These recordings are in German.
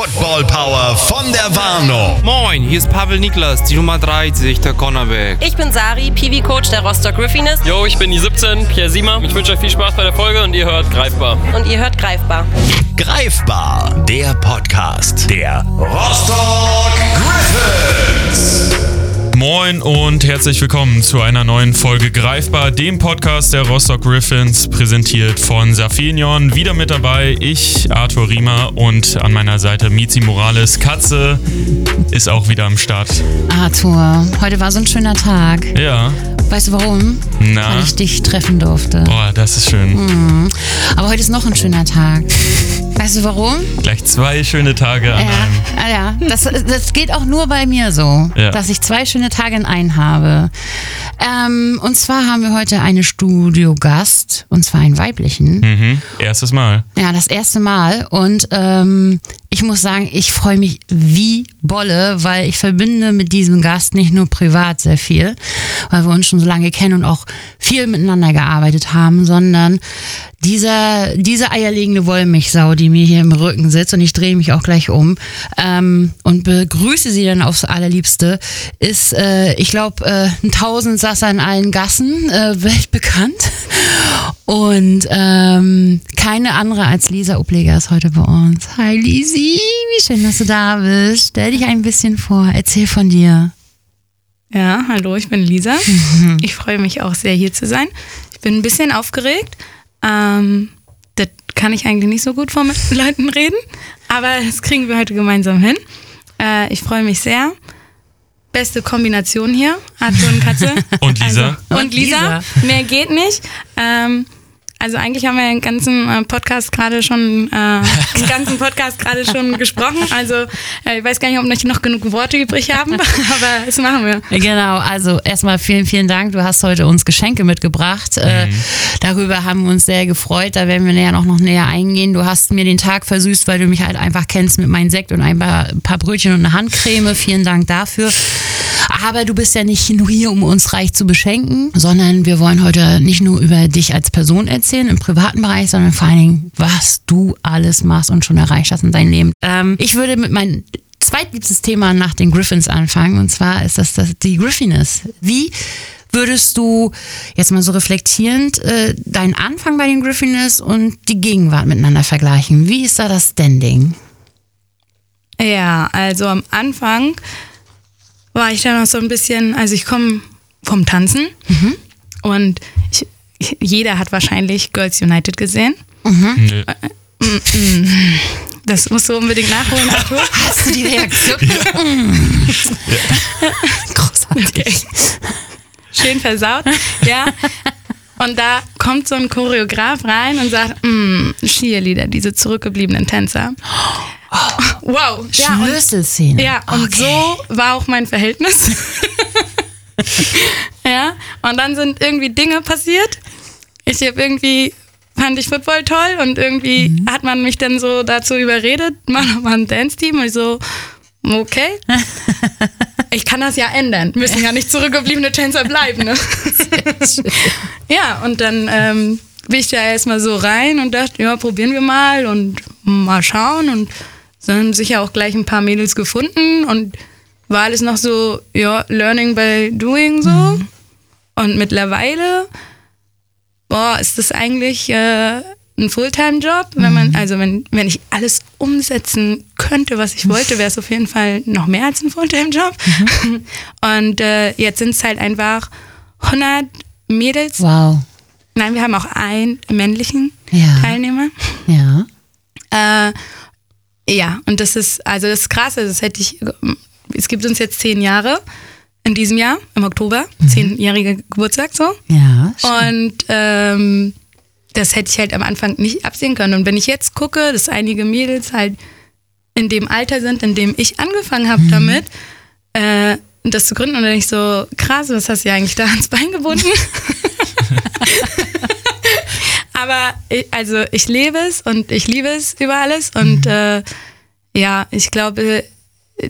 Football Power von der Warnung. Moin, hier ist Pavel Niklas, die Nummer 30, der Cornerback. Ich bin Sari, Piwi-Coach der Rostock Griffines. Jo, ich bin die 17, Pierre Siemer. Ich wünsche euch viel Spaß bei der Folge und ihr hört Greifbar. Und ihr hört Greifbar. Greifbar, der Podcast der Rostock Griffins. Moin und herzlich willkommen zu einer neuen Folge Greifbar, dem Podcast der Rostock Griffins, präsentiert von Safinion. Wieder mit dabei ich, Arthur Riemer und an meiner Seite Mizi Morales. Katze ist auch wieder am Start. Arthur, heute war so ein schöner Tag. Ja. Weißt du warum? Na? Weil ich dich treffen durfte. Boah, das ist schön. Aber heute ist noch ein schöner Tag. Weißt du warum? Gleich zwei schöne Tage an Ja, einem. ah, ja. Das, das geht auch nur bei mir so, Ja. dass ich zwei schöne Tage in einen habe. Ähm, und zwar haben wir heute eine Studiogast, und zwar einen weiblichen. Mhm. Erstes Mal. Ja, das erste Mal. Und ähm, ich muss sagen, ich freue mich wie Bolle, weil ich verbinde mit diesem Gast nicht nur privat sehr viel, weil wir uns schon so lange kennen und auch viel miteinander gearbeitet haben, sondern dieser, diese eierlegende Wollmilchsau, die mir hier im Rücken sitzt, und ich drehe mich auch gleich um ähm, und begrüße sie dann aufs allerliebste, ist, äh, ich glaube, äh, ein Tausendsasser in allen Gassen, äh, weltbekannt. Und ähm, keine andere als Lisa Upleger ist heute bei uns. Hi Lisi, wie schön, dass du da bist. Stell dich ein bisschen vor, erzähl von dir. Ja, hallo, ich bin Lisa. Ich freue mich auch sehr, hier zu sein. Ich bin ein bisschen aufgeregt. Ähm, das kann ich eigentlich nicht so gut vor mit Leuten reden, aber das kriegen wir heute gemeinsam hin. Äh, ich freue mich sehr. Beste Kombination hier, Arthur und Katze. Und Lisa? Also, und Und Lisa. Lisa. Mehr geht nicht. Ähm, also eigentlich haben wir den ganzen äh, Podcast gerade schon, äh, den ganzen Podcast gerade schon gesprochen. Also äh, ich weiß gar nicht, ob wir noch genug Worte übrig haben, aber das machen wir. Genau, also erstmal vielen, vielen Dank. Du hast heute uns Geschenke mitgebracht. Äh, darüber haben wir uns sehr gefreut. Da werden wir näher noch, noch näher eingehen. Du hast mir den Tag versüßt, weil du mich halt einfach kennst mit meinem Sekt und ein paar, ein paar Brötchen und eine Handcreme. Vielen Dank dafür. Aber du bist ja nicht nur hier, um uns reich zu beschenken, sondern wir wollen heute nicht nur über dich als Person erzählen im privaten Bereich, sondern vor allen Dingen, was du alles machst und schon erreicht hast in deinem Leben. Ähm, ich würde mit meinem zweitliebstes Thema nach den Griffins anfangen und zwar ist das, das die Griffiness. Wie würdest du jetzt mal so reflektierend äh, deinen Anfang bei den Griffiness und die Gegenwart miteinander vergleichen? Wie ist da das Standing? Ja, also am Anfang war ich da noch so ein bisschen, also ich komme vom Tanzen und ich, jeder hat wahrscheinlich Girls United gesehen. Nö. Das musst du unbedingt nachholen, Arthur. Hast du die Reaktion? Großartig. Schön versaut. Ja. Und da kommt so ein Choreograf rein und sagt, mm, Cheerleader, diese zurückgebliebenen Tänzer. Wow. Ja, Schlüsselszene. ja, und Okay. so war auch mein Verhältnis. ja. Und dann sind irgendwie Dinge passiert. Ich habe irgendwie fand ich Football toll und irgendwie hat man mich dann so dazu überredet, mach noch mal ein Dance-Team und ich so, okay. Ich kann das ja ändern. Müssen ja nicht zurückgebliebene Tänzer bleiben. Ne? ja, und dann ähm, bin ich da erstmal so rein und dachte, ja, probieren wir mal und mal schauen. Und dann haben sich ja auch gleich ein paar Mädels gefunden und war alles noch so, ja, learning by doing so. Und mittlerweile, boah, ist das eigentlich äh, ein Fulltime-Job. Wenn man, also wenn, wenn ich alles umsetzen könnte, was ich wollte, wäre es auf jeden Fall noch mehr als ein Fulltime-Job. Und äh, jetzt sind es halt einfach 100 Mädels. Wow. Nein, wir haben auch einen männlichen Ja. Teilnehmer. Ja. Äh, ja, und das ist, also das ist krass, also das hätte ich, es gibt uns jetzt zehn Jahre in diesem Jahr, im Oktober, zehnjähriger Geburtstag so. Ja. schön. Und ähm, das hätte ich halt am Anfang nicht absehen können. Und wenn ich jetzt gucke, dass einige Mädels halt in dem Alter sind, in dem ich angefangen habe damit, äh, das zu gründen, und dann ich so, krass, was hast du ja eigentlich da ans Bein gebunden? Aber ich, also ich lebe es und ich liebe es über alles. Und äh, ja, ich glaube,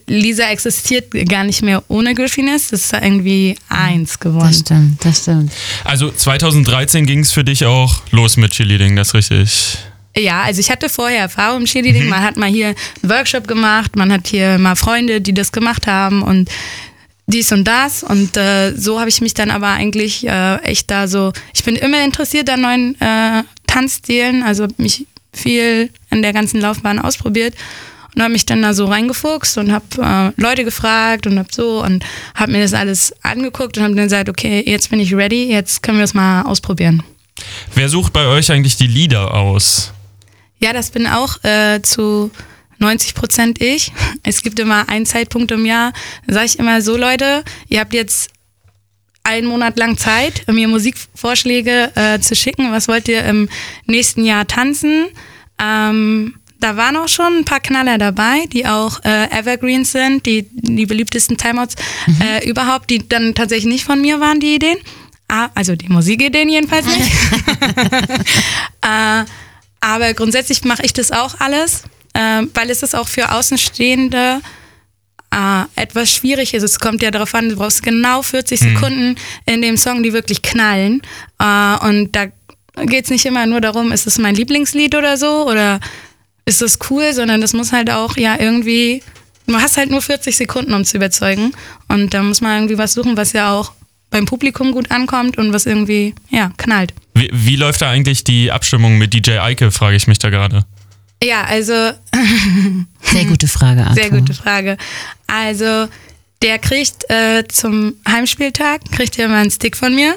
Lisa existiert gar nicht mehr ohne Griffines. Das ist irgendwie eins Das geworden. stimmt, das stimmt. Also 2013 ging es für dich auch los mit Cheerleading, das ist richtig. Ja, also ich hatte vorher Erfahrung im Cheerleading. Man hat mal hier einen Workshop gemacht, man hat hier mal Freunde, die das gemacht haben und dies und das. Und äh, so habe ich mich dann aber eigentlich äh, echt da so. Ich bin immer interessiert an neuen äh, Tanzstilen, also mich viel in der ganzen Laufbahn ausprobiert und habe mich dann da so reingefuchst und habe äh, Leute gefragt und habe so und habe mir das alles angeguckt und habe dann gesagt, okay, jetzt bin ich ready, jetzt können wir es mal ausprobieren. Wer sucht bei euch eigentlich die Lieder aus? Ja, das bin auch äh, zu 90 Prozent ich. Es gibt immer einen Zeitpunkt im Jahr, da sage ich immer so, Leute, ihr habt jetzt einen Monat lang Zeit, mir Musikvorschläge äh, zu schicken. Was wollt ihr im nächsten Jahr tanzen? Ähm, da waren auch schon ein paar Knaller dabei, die auch äh, Evergreens sind, die, die beliebtesten Timeouts äh, überhaupt, die dann tatsächlich nicht von mir waren, die Ideen. Ah, also die Musikideen jedenfalls nicht. äh, aber grundsätzlich mache ich das auch alles, äh, weil es ist auch für Außenstehende äh, etwas schwierig ist. Es kommt ja darauf an, du brauchst genau 40 Sekunden in dem Song, die wirklich knallen. Äh, und da geht es nicht immer nur darum, ist es mein Lieblingslied oder so oder ist es cool, sondern das muss halt auch ja irgendwie, du hast halt nur 40 Sekunden, um zu überzeugen. Und da muss man irgendwie was suchen, was ja auch beim Publikum gut ankommt und was irgendwie, ja, knallt. Wie, wie läuft da eigentlich die Abstimmung mit DJ Eike, frage ich mich da gerade. Ja, also Sehr gute Frage, Arthur. Sehr gute Frage. Also, der kriegt äh, zum Heimspieltag, kriegt er mal einen Stick von mir.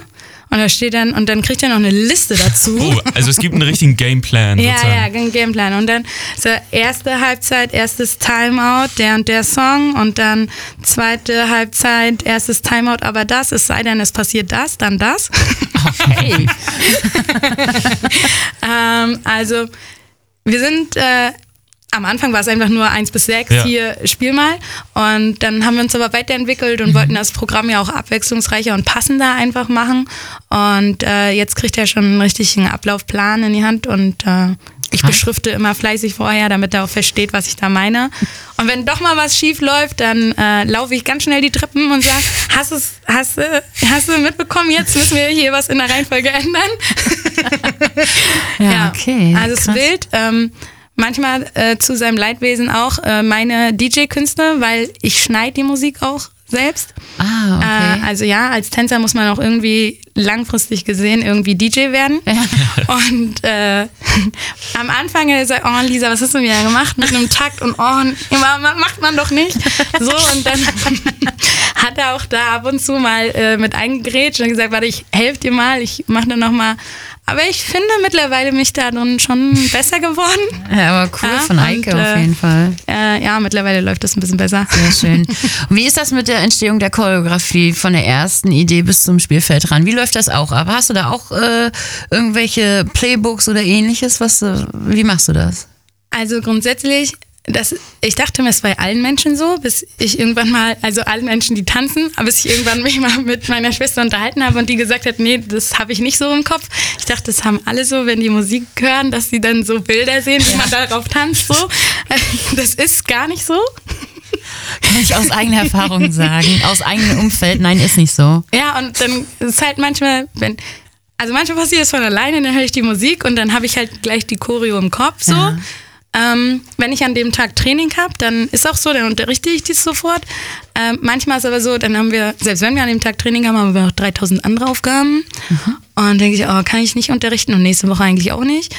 Und da steht dann, und dann kriegt er noch eine Liste dazu. Oh, also es gibt einen richtigen Gameplan. Ja, ja, ein Gameplan. Und dann so erste Halbzeit, erstes Timeout, der und der Song. Und dann zweite Halbzeit, erstes Timeout, aber das, es sei denn, es passiert das, dann das. Okay. ähm, also, wir sind, äh, am Anfang war es einfach nur 1 bis 6, Ja. hier spiel mal. Und dann haben wir uns aber weiterentwickelt und wollten das Programm ja auch abwechslungsreicher und passender einfach machen. Und äh, jetzt kriegt er schon einen richtigen Ablaufplan in die Hand und äh, ich beschrifte immer fleißig vorher, damit er auch versteht, was ich da meine. Und wenn doch mal was schief läuft, dann äh, laufe ich ganz schnell die Treppen und sage, hast, du's- hast, du- hast du mitbekommen, jetzt müssen wir hier was in der Reihenfolge ändern. Ja, okay. Also es ist wild. Ähm, manchmal äh, zu seinem Leidwesen auch äh, meine DJ-Künste, weil ich schneide die Musik auch selbst. Ah, okay. Äh, also ja, als Tänzer muss man auch irgendwie langfristig gesehen irgendwie DJ werden. Und äh, am Anfang hat er gesagt, oh Lisa, was hast du mir gemacht mit einem Takt und oh, macht man doch nicht. So und dann hat er auch da ab und zu mal äh, mit eingegrätscht und gesagt, warte, ich helfe dir mal, ich mache dann noch mal. Aber ich finde mittlerweile mich da drin schon besser geworden. ja, aber cool Ja, von Eike und, auf äh, jeden Fall. Äh, ja, mittlerweile läuft das ein bisschen besser. Sehr schön. Und wie ist das mit der Entstehung der Choreografie von der ersten Idee bis zum Spielfeld ran? Wie läuft das auch ab? Hast du da auch äh, irgendwelche Playbooks oder ähnliches? Was, äh, wie machst du das? Also grundsätzlich, das, ich dachte mir, es bei allen Menschen so, bis ich irgendwann mal, also allen Menschen, die tanzen, aber bis ich irgendwann mich mal mit meiner Schwester unterhalten habe und die gesagt hat, nee, das habe ich nicht so im Kopf. Ich dachte, das haben alle so, wenn die Musik hören, dass sie dann so Bilder sehen, wie man darauf tanzt. So. Das ist gar nicht so. Kann ich aus eigener Erfahrung sagen. Aus eigenem Umfeld. Nein, ist nicht so. Ja, und dann ist halt manchmal, wenn, also manchmal passiert es von alleine, dann höre ich die Musik und dann habe ich halt gleich die Choreo im Kopf so. Ja. Ähm, wenn ich an dem Tag Training habe, dann ist auch so, dann unterrichte ich dies sofort. Ähm, manchmal ist aber so, dann haben wir, selbst wenn wir an dem Tag Training haben, haben wir auch 3000 andere Aufgaben. Und denke ich, oh, kann ich nicht unterrichten und nächste Woche eigentlich auch nicht.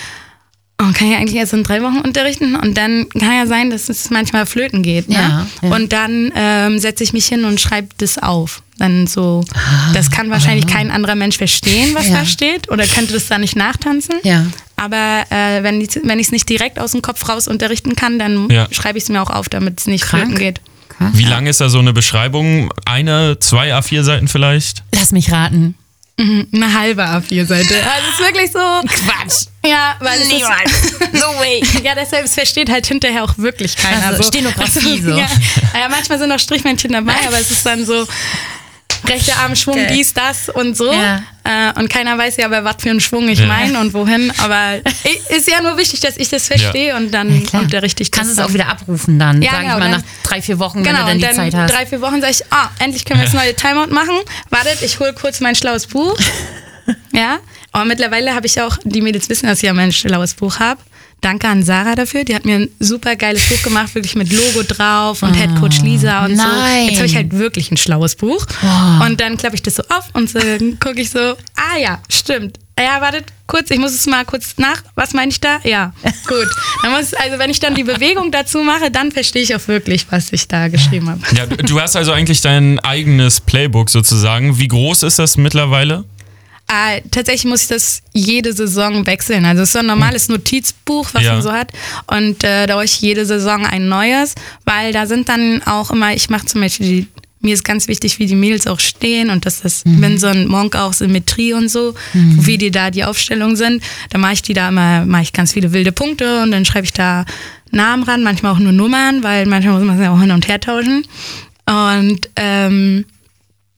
Oh, kann ich eigentlich erst in drei Wochen unterrichten? Und dann kann ja sein, dass es manchmal flöten geht. Ne? Ja, ja. Und dann ähm, setze ich mich hin und schreibe das auf. Dann so, das kann wahrscheinlich kein anderer Mensch verstehen, was Ah, Ja. da steht, oder könnte das da nicht nachtanzen. Ja. Aber äh, wenn ich es nicht direkt aus dem Kopf raus unterrichten kann, dann Ja. schreibe ich es mir auch auf, damit es nicht Krank. flöten geht. Krass. Wie lang ist da so eine Beschreibung? Eine, zwei A4-Seiten vielleicht? Lass mich raten. Eine halbe A4-Seite. Also es ist wirklich so. Quatsch. Ja, weil es ist, No way. ja, deshalb es versteht halt hinterher auch wirklich keiner. Also Stenografie so. Ja, ja, manchmal sind auch Strichmännchen dabei, aber es ist dann so rechter Arm Schwung, Geil. dies, das und so. Ja. Äh, und keiner weiß ja, aber was für einen Schwung ich Ja. meine und wohin. Aber ist ja nur wichtig, dass ich das verstehe und dann unterrichte ich das. Kannst es dann. auch wieder abrufen dann, Ja, sag ich genau, mal, dann- nach drei, vier Wochen, wenn Genau, du dann und die dann Zeit hast. drei, vier Wochen sage ich, ah, endlich können wir das neue Timeout machen. Wartet, ich hole kurz mein schlaues Buch. ja, aber mittlerweile habe ich auch, die Mädels wissen, dass ich ja mein schlaues Buch habe. Danke an Sarah dafür. Die hat mir ein super geiles Buch gemacht, wirklich mit Logo drauf und Head Coach Lisa und so. nein. Jetzt habe ich halt wirklich ein schlaues Buch. Und dann klappe ich das so auf und so gucke ich so, ah ja, stimmt. Ja, wartet kurz, ich muss es mal kurz nach. Was meine ich da? Ja, gut. Dann muss, also wenn ich dann die Bewegung dazu mache, dann verstehe ich auch wirklich, was ich da geschrieben habe. Ja, du du hast also eigentlich dein eigenes Playbook sozusagen. Wie groß ist das mittlerweile? Äh, tatsächlich muss ich das jede Saison wechseln. Also es ist so ein normales Notizbuch, was Ja. man so hat. Und äh, da brauche ich jede Saison ein neues, weil da sind dann auch immer, ich mache zum Beispiel die, mir ist ganz wichtig, wie die Mädels auch stehen und dass das, wenn so ein Monk auch Symmetrie und so, wie die da die Aufstellungen sind, dann mache ich die da immer, mache ich ganz viele wilde Punkte und dann schreibe ich da Namen ran, manchmal auch nur Nummern, weil manchmal muss man es ja auch hin und her tauschen. Und ähm,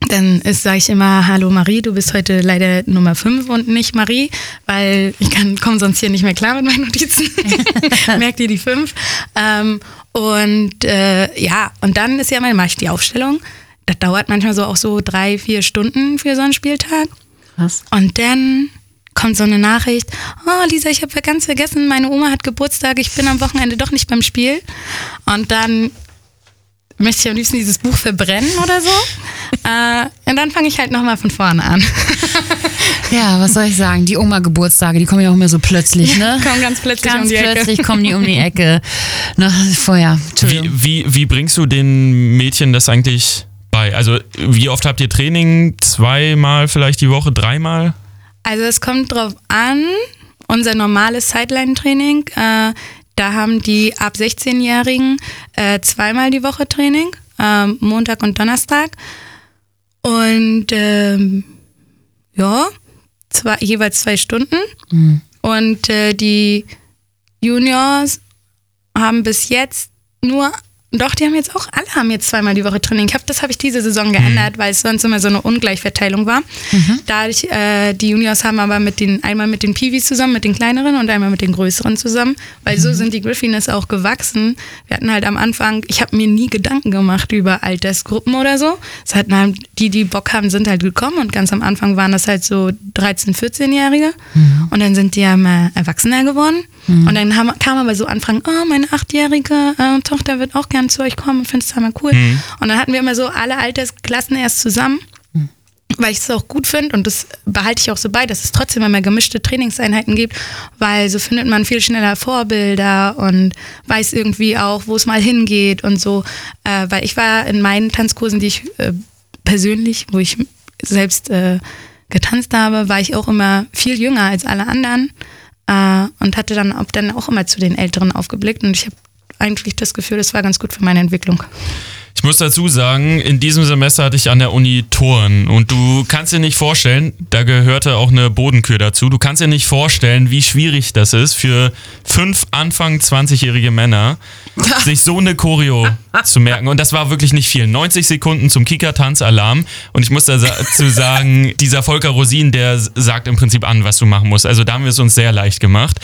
dann sage ich immer, hallo Marie, du bist heute leider Nummer 5 und nicht Marie, weil ich kann komme sonst hier nicht mehr klar mit meinen Notizen. Merkt ihr die 5? Ähm, und äh, ja, und dann ist ja mal, mache ich die Aufstellung. Das dauert manchmal so auch so drei, vier Stunden für so einen Spieltag. Krass. Und dann kommt so eine Nachricht, oh Lisa, ich habe ganz vergessen, meine Oma hat Geburtstag, ich bin am Wochenende doch nicht beim Spiel. Und dann möchte ich am liebsten dieses Buch verbrennen oder so. äh, und dann fange ich halt nochmal von vorne an. Ja, was soll ich sagen? Die Oma-Geburtstage, die kommen ja auch immer so plötzlich, ne? Kommen ganz plötzlich Ganz um die Ecke. plötzlich kommen die um die Ecke. Na, vorher. Entschuldigung. Wie, wie, wie bringst du den Mädchen das eigentlich bei? Also wie oft habt ihr Training? Zweimal vielleicht die Woche? Dreimal? Also es kommt drauf an, unser normales Sideline-Training, äh, da haben die ab 16-Jährigen äh, zweimal die Woche Training, ähm, Montag und Donnerstag. Und ähm, ja, zwei, jeweils zwei Stunden. Und äh, die Juniors haben bis jetzt nur, doch, die haben jetzt auch, alle haben jetzt zweimal die Woche Training. Ich hab, das habe ich diese Saison geändert, weil es sonst immer so eine Ungleichverteilung war. Dadurch, äh, die Juniors haben aber mit den, einmal mit den Peewees zusammen, mit den kleineren und einmal mit den größeren zusammen, weil so sind die Griffins auch gewachsen. Wir hatten halt am Anfang, ich habe mir nie Gedanken gemacht über Altersgruppen oder so. Es hatten halt, die, die Bock haben, sind halt gekommen und ganz am Anfang waren das halt so 13-, 14-Jährige und dann sind die ja immer erwachsener geworden. Und dann haben, kam aber so Anfragen, oh, meine achtjährige äh, Tochter wird auch gern zu euch kommen und findet es total cool. Und dann hatten wir immer so alle Altersklassen erst zusammen weil ich es auch gut finde und das behalte ich auch so bei, dass es trotzdem immer gemischte Trainingseinheiten gibt, weil so findet man viel schneller Vorbilder und weiß irgendwie auch, wo es mal hingeht und so. Äh, weil ich war in meinen Tanzkursen, die ich äh, persönlich, wo ich selbst äh, getanzt habe, war ich auch immer viel jünger als alle anderen äh, und hatte dann auch, dann auch immer zu den Älteren aufgeblickt und ich habe eigentlich das Gefühl, das war ganz gut für meine Entwicklung. Ich muss dazu sagen, in diesem Semester hatte ich an der Uni Touren und du kannst dir nicht vorstellen, da gehörte auch eine Bodenkür dazu, du kannst dir nicht vorstellen, wie schwierig das ist für fünf Anfang 20-jährige Männer, sich so eine Choreo zu merken. Und das war wirklich nicht viel. 90 Sekunden zum Kika-Tanzalarm und ich muss dazu sagen, dieser Volker Rosin, der sagt im Prinzip an, was du machen musst. Also da haben wir es uns sehr leicht gemacht.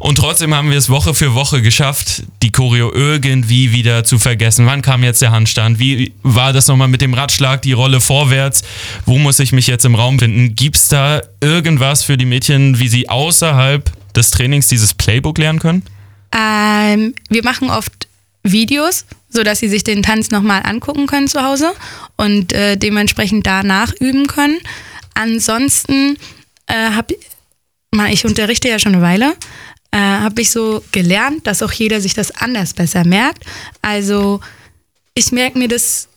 Und trotzdem haben wir es Woche für Woche geschafft, die Choreo irgendwie wieder zu vergessen. Wann kam jetzt der Handstand? Wie war das nochmal mit dem Radschlag, die Rolle vorwärts? Wo muss ich mich jetzt im Raum finden? Gibt es da irgendwas für die Mädchen, wie sie außerhalb des Trainings dieses Playbook lernen können? Ähm, wir machen oft Videos, sodass sie sich den Tanz nochmal angucken können zu Hause und äh, dementsprechend danach üben können. Ansonsten äh, habe ich unterrichte ja schon eine Weile, äh, habe ich so gelernt, dass auch jeder sich das anders besser merkt. Also ich merke mir das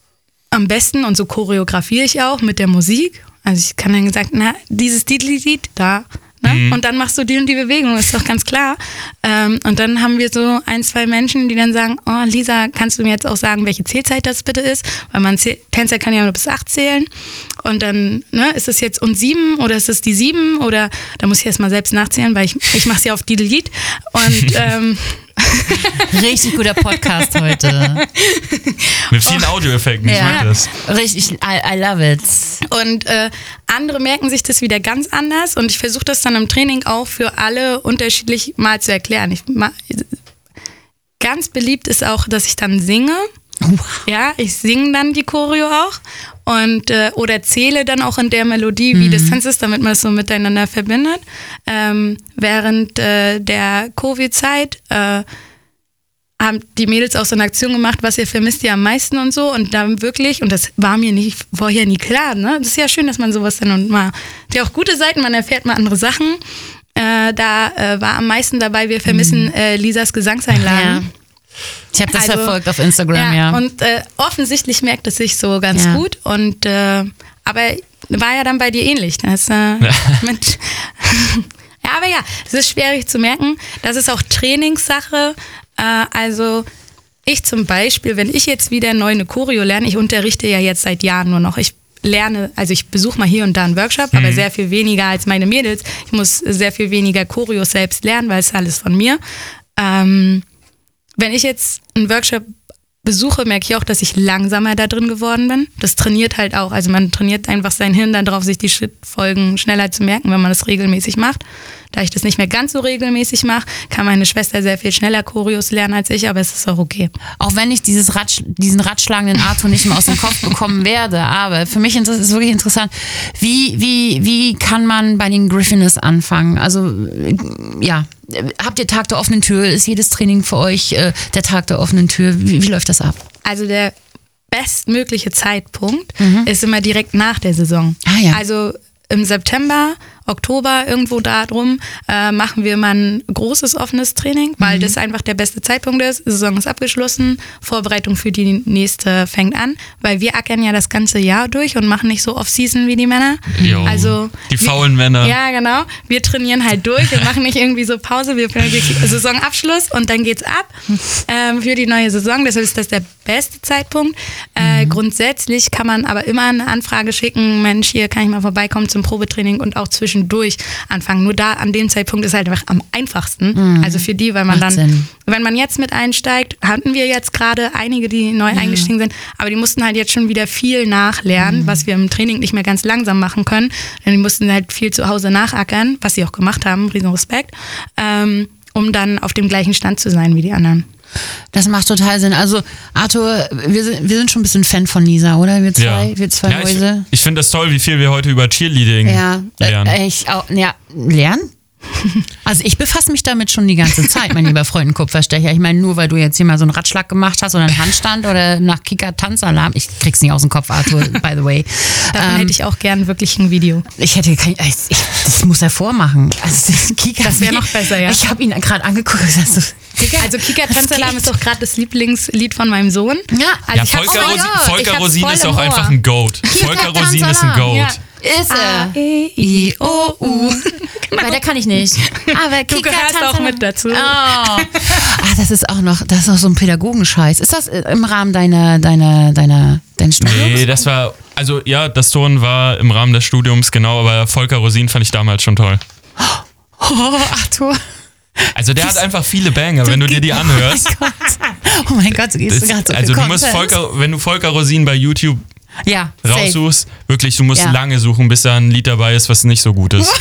am besten und so choreografiere ich auch mit der Musik. Also ich kann dann sagen, na, dieses Lied da. Ne? Und dann machst du die und die Bewegung, ist doch ganz klar. Ähm, und dann haben wir so ein, zwei Menschen, die dann sagen, oh Lisa, kannst du mir jetzt auch sagen, welche Zählzeit das bitte ist? Weil man zäh- Tänzer kann ja nur bis acht zählen. Und dann, ne, ist es jetzt und sieben oder ist es die sieben? Oder da muss ich erst mal selbst nachzählen, weil ich, ich mache es ja auf Lied. Und ähm, Richtig guter Podcast heute. Mit vielen Audioeffekten, ich mag das. Richtig, I, I love it. Und äh, andere merken sich das wieder ganz anders und ich versuche das dann im Training auch für alle unterschiedlich mal zu erklären. Ich, ma, ganz beliebt ist auch, dass ich dann singe. Ja, ich singe dann die Choreo auch. Und äh, oder zähle dann auch in der Melodie, wie das Tanz ist, damit man es so miteinander verbindet. Ähm, während äh, der Covid-Zeit äh, haben die Mädels auch so eine Aktion gemacht, was ihr vermisst ihr am meisten und so. Und dann wirklich, und das war mir nicht vorher nie klar, ne? Das ist ja schön, dass man sowas dann und mal. Hat ja auch gute Seiten, man erfährt mal andere Sachen. Äh, da äh, war am meisten dabei, wir vermissen äh, Lisas Gesangseinlagen. Ja. Ich habe das Also, verfolgt auf Instagram, ja. Und äh, offensichtlich merkt es sich so ganz Ja. gut. Und äh, aber war ja dann bei dir ähnlich. Das, äh, mit ja, aber ja, das ist schwierig zu merken. Das ist auch Trainingssache. Äh, also ich zum Beispiel, wenn ich jetzt wieder neu eine Choreo lerne, ich unterrichte ja jetzt seit Jahren nur noch. Ich lerne, also ich besuche mal hier und da einen Workshop, aber sehr viel weniger als meine Mädels. Ich muss sehr viel weniger Choreos selbst lernen, weil es alles von mir. Ähm, wenn ich jetzt einen Workshop besuche, merke ich auch, dass ich langsamer da drin geworden bin. Das trainiert halt auch. Also man trainiert einfach sein Hirn dann darauf, sich die Schrittfolgen schneller zu merken, wenn man das regelmäßig macht. Da ich das nicht mehr ganz so regelmäßig mache, kann meine Schwester sehr viel schneller Choreos lernen als ich, aber es ist auch okay. Auch wenn ich dieses Ratsch, diesen ratschlagenden Arthur nicht mehr aus dem Kopf bekommen werde. Aber für mich ist es wirklich interessant, wie, wie, wie kann man bei den Griffiners anfangen? Also, ja, habt ihr Tag der offenen Tür? Ist jedes Training für euch äh, der Tag der offenen Tür? Wie, wie läuft das ab? Also der bestmögliche Zeitpunkt ist immer direkt nach der Saison. Ah, ja. Also im September, Oktober, irgendwo da drum, äh, machen wir mal ein großes offenes Training, weil das einfach der beste Zeitpunkt ist. Die Saison ist abgeschlossen, Vorbereitung für die nächste fängt an, weil wir ackern ja das ganze Jahr durch und machen nicht so Off-Season wie die Männer. Jo. Also Die wir- faulen Männer. Ja, genau. Wir trainieren halt durch und machen nicht irgendwie so Pause. Wir Saisonabschluss und dann geht's ab ähm, für die neue Saison. Deshalb ist das der beste Zeitpunkt. Äh, Grundsätzlich kann man aber immer eine Anfrage schicken, Mensch, hier kann ich mal vorbeikommen zum Probetraining und auch zwischendurch anfangen. Nur da an dem Zeitpunkt ist halt einfach am einfachsten. Also für die, weil man Macht dann, Sinn. wenn man jetzt mit einsteigt, hatten wir jetzt gerade einige, die neu eingestiegen sind, aber die mussten halt jetzt schon wieder viel nachlernen, was wir im Training nicht mehr ganz langsam machen können. Denn die mussten halt viel zu Hause nachackern, was sie auch gemacht haben, riesen Respekt, ähm, um dann auf dem gleichen Stand zu sein wie die anderen. Das macht total Sinn. Also, Arthur, wir sind, wir sind schon ein bisschen Fan von Lisa, oder? Wir zwei, wir zwei ja, ich, Mäuse. ich finde das toll, wie viel wir heute über Cheerleading Ja, lernen. Äh, ich auch, ja, lernen? Also ich befasse mich damit schon die ganze Zeit, mein lieber Freund Kupferstecher. Ich meine, nur weil du jetzt hier mal so einen Ratschlag gemacht hast oder einen Handstand oder nach Kika Tanzalarm, ich krieg's nicht aus dem Kopf, Arthur, by the way. Davon Ähm, hätte ich auch gern wirklich ein Video. ich hätte kein, ich, ich, das muss er vormachen. Also das, Kika, Das wär noch besser, ja. Ich habe ihn gerade angeguckt und gesagt, so, Digga, Also Kika Tanzalarm ist doch gerade das Lieblingslied von meinem Sohn. Ja. also ja, Volker, oh mein Rosi Volker Rosin ist auch einfach ein Goat. Volker Rosin ist ein Goat. Ja. Ist A, er. E, I, O, U. Weil der kann ich nicht. Aber Du Kika gehörst auch mit dazu. Oh. Ah, das ist auch noch, das ist auch so ein Pädagogenscheiß. Ist das äh, im Rahmen deiner, deiner, deiner, deines Studiums? Nee, das war, also ja, das Turnen war im Rahmen des Studiums, genau, aber Volker Rosin fand ich damals schon toll. Oh, Arthur. Also der hat einfach viele Banger, wenn du dir die anhörst. Oh mein Gott, oh mein Gott, du gehst Das, gerade so also viel du musst. Volker, wenn du Volker Rosin bei YouTube ja, safe. raussuchst, wirklich, du musst Ja. lange suchen, bis da ein Lied dabei ist, was nicht so gut ist.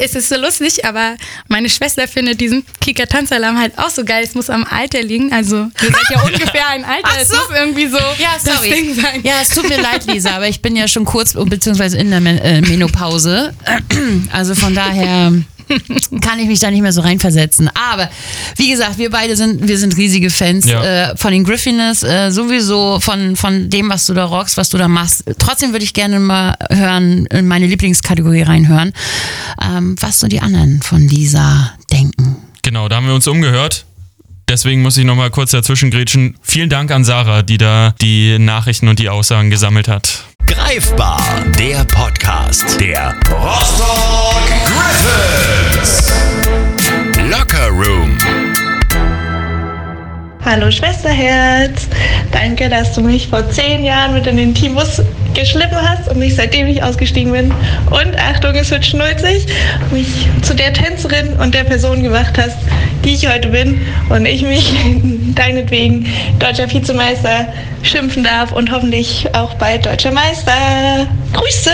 Es ist so lustig, aber meine Schwester findet diesen Kika Tanzalarm halt auch so geil. Es muss am Alter liegen. Also, ihr seid ja ungefähr ein Alter. Ach Es so. muss irgendwie so Ja, das sorry. Ding sein. Ja, es tut mir leid, Lisa, aber ich bin ja schon kurz beziehungsweise in der Men äh, Menopause. Also von daher kann ich mich da nicht mehr so reinversetzen. Aber wie gesagt, wir beide sind, wir sind riesige Fans Ja. äh, von den Griffiners, äh, sowieso von, von dem, was du da rockst, was du da machst. Trotzdem würde ich gerne mal hören, in meine Lieblingskategorie reinhören, ähm, was so die anderen von Lisa denken. Genau, da haben wir uns umgehört. Deswegen muss ich nochmal kurz dazwischen grätschen. Vielen Dank an Sarah, die da die Nachrichten und die Aussagen gesammelt hat. Greifbar, der Podcast der Rostock Griffins. Locker Room. Hallo Schwesterherz, danke, dass du mich vor zehn Jahren mit in den Teambus geschliffen hast und mich seitdem ich ausgestiegen bin und Achtung, es wird schnulzig, mich zu der Tänzerin und der Person gemacht hast, die ich heute bin und ich mich deinetwegen deutscher Vizemeister schimpfen darf und hoffentlich auch bald deutscher Meister. Grüße!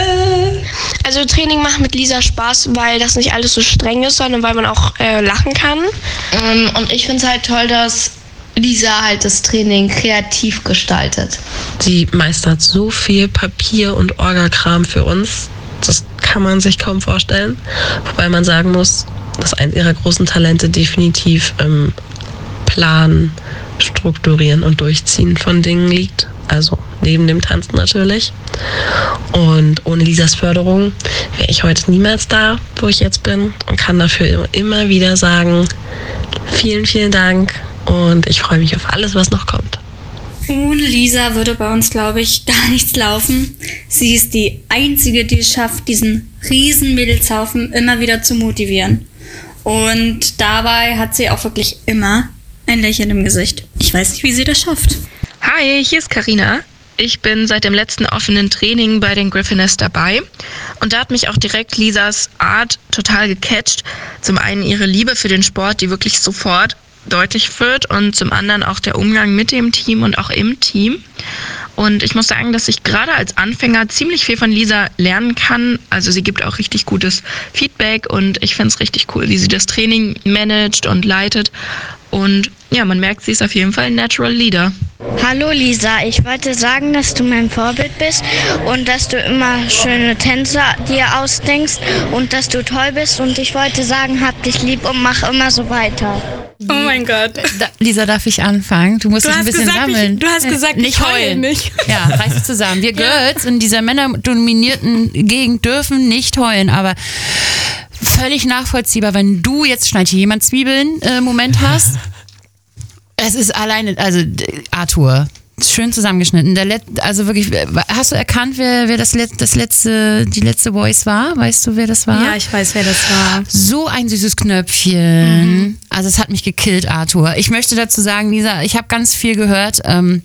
Also Training macht mit Lisa Spaß, weil das nicht alles so streng ist, sondern weil man auch äh, lachen kann. Ähm, und ich finde es halt toll, dass Lisa halt das Training kreativ gestaltet. Sie meistert so viel Papier und Orgakram für uns. Das kann man sich kaum vorstellen. Wobei man sagen muss, dass eines ihrer großen Talente definitiv im Planen, Strukturieren und Durchziehen von Dingen liegt. Also neben dem Tanzen natürlich. Und ohne Lisas Förderung wäre ich heute niemals da, wo ich jetzt bin und kann dafür immer wieder sagen, vielen, vielen Dank und ich freue mich auf alles, was noch kommt. Ohne Lisa würde bei uns, glaube ich, gar nichts laufen. Sie ist die Einzige, die es schafft, diesen riesen Mädelshaufen immer wieder zu motivieren. Und dabei hat sie auch wirklich immer ein Lächeln im Gesicht. Ich weiß nicht, wie sie das schafft. Hi, hier ist Karina. Ich bin seit dem letzten offenen Training bei den Griffiners dabei und da hat mich auch direkt Lisas Art total gecatcht. Zum einen ihre Liebe für den Sport, die wirklich sofort deutlich wird und zum anderen auch der Umgang mit dem Team und auch im Team. Und ich muss sagen, dass ich gerade als Anfänger ziemlich viel von Lisa lernen kann. Also sie gibt auch richtig gutes Feedback und ich finde es richtig cool, wie sie das Training managt und leitet. Und ja, man merkt, sie ist auf jeden Fall ein Natural Leader. Hallo Lisa, ich wollte sagen, dass du mein Vorbild bist und dass du immer schöne Tänze dir ausdenkst und dass du toll bist und ich wollte sagen, hab dich lieb und mach immer so weiter. Oh mein Gott. Da, Lisa, darf ich anfangen? Du musst Du dich ein bisschen gesagt, sammeln. ich- du hast gesagt, nicht ich heule heulen. nicht. Ja, reiß dich zusammen. Wir Girls in dieser männerdominierten Gegend dürfen nicht heulen, aber völlig nachvollziehbar, wenn du jetzt schneidet hier jemand Zwiebeln äh, Moment hast. Es ist alleine, also Arthur, schön zusammengeschnitten. Der Let also wirklich, äh, hast du erkannt, wer, wer das, Let das letzte, die letzte Voice war? Weißt du, wer das war? Ja, ich weiß, wer das war. So ein süßes Knöpfchen. Also es hat mich gekillt, Arthur. Ich möchte dazu sagen, Lisa, ich habe ganz viel gehört. Ähm,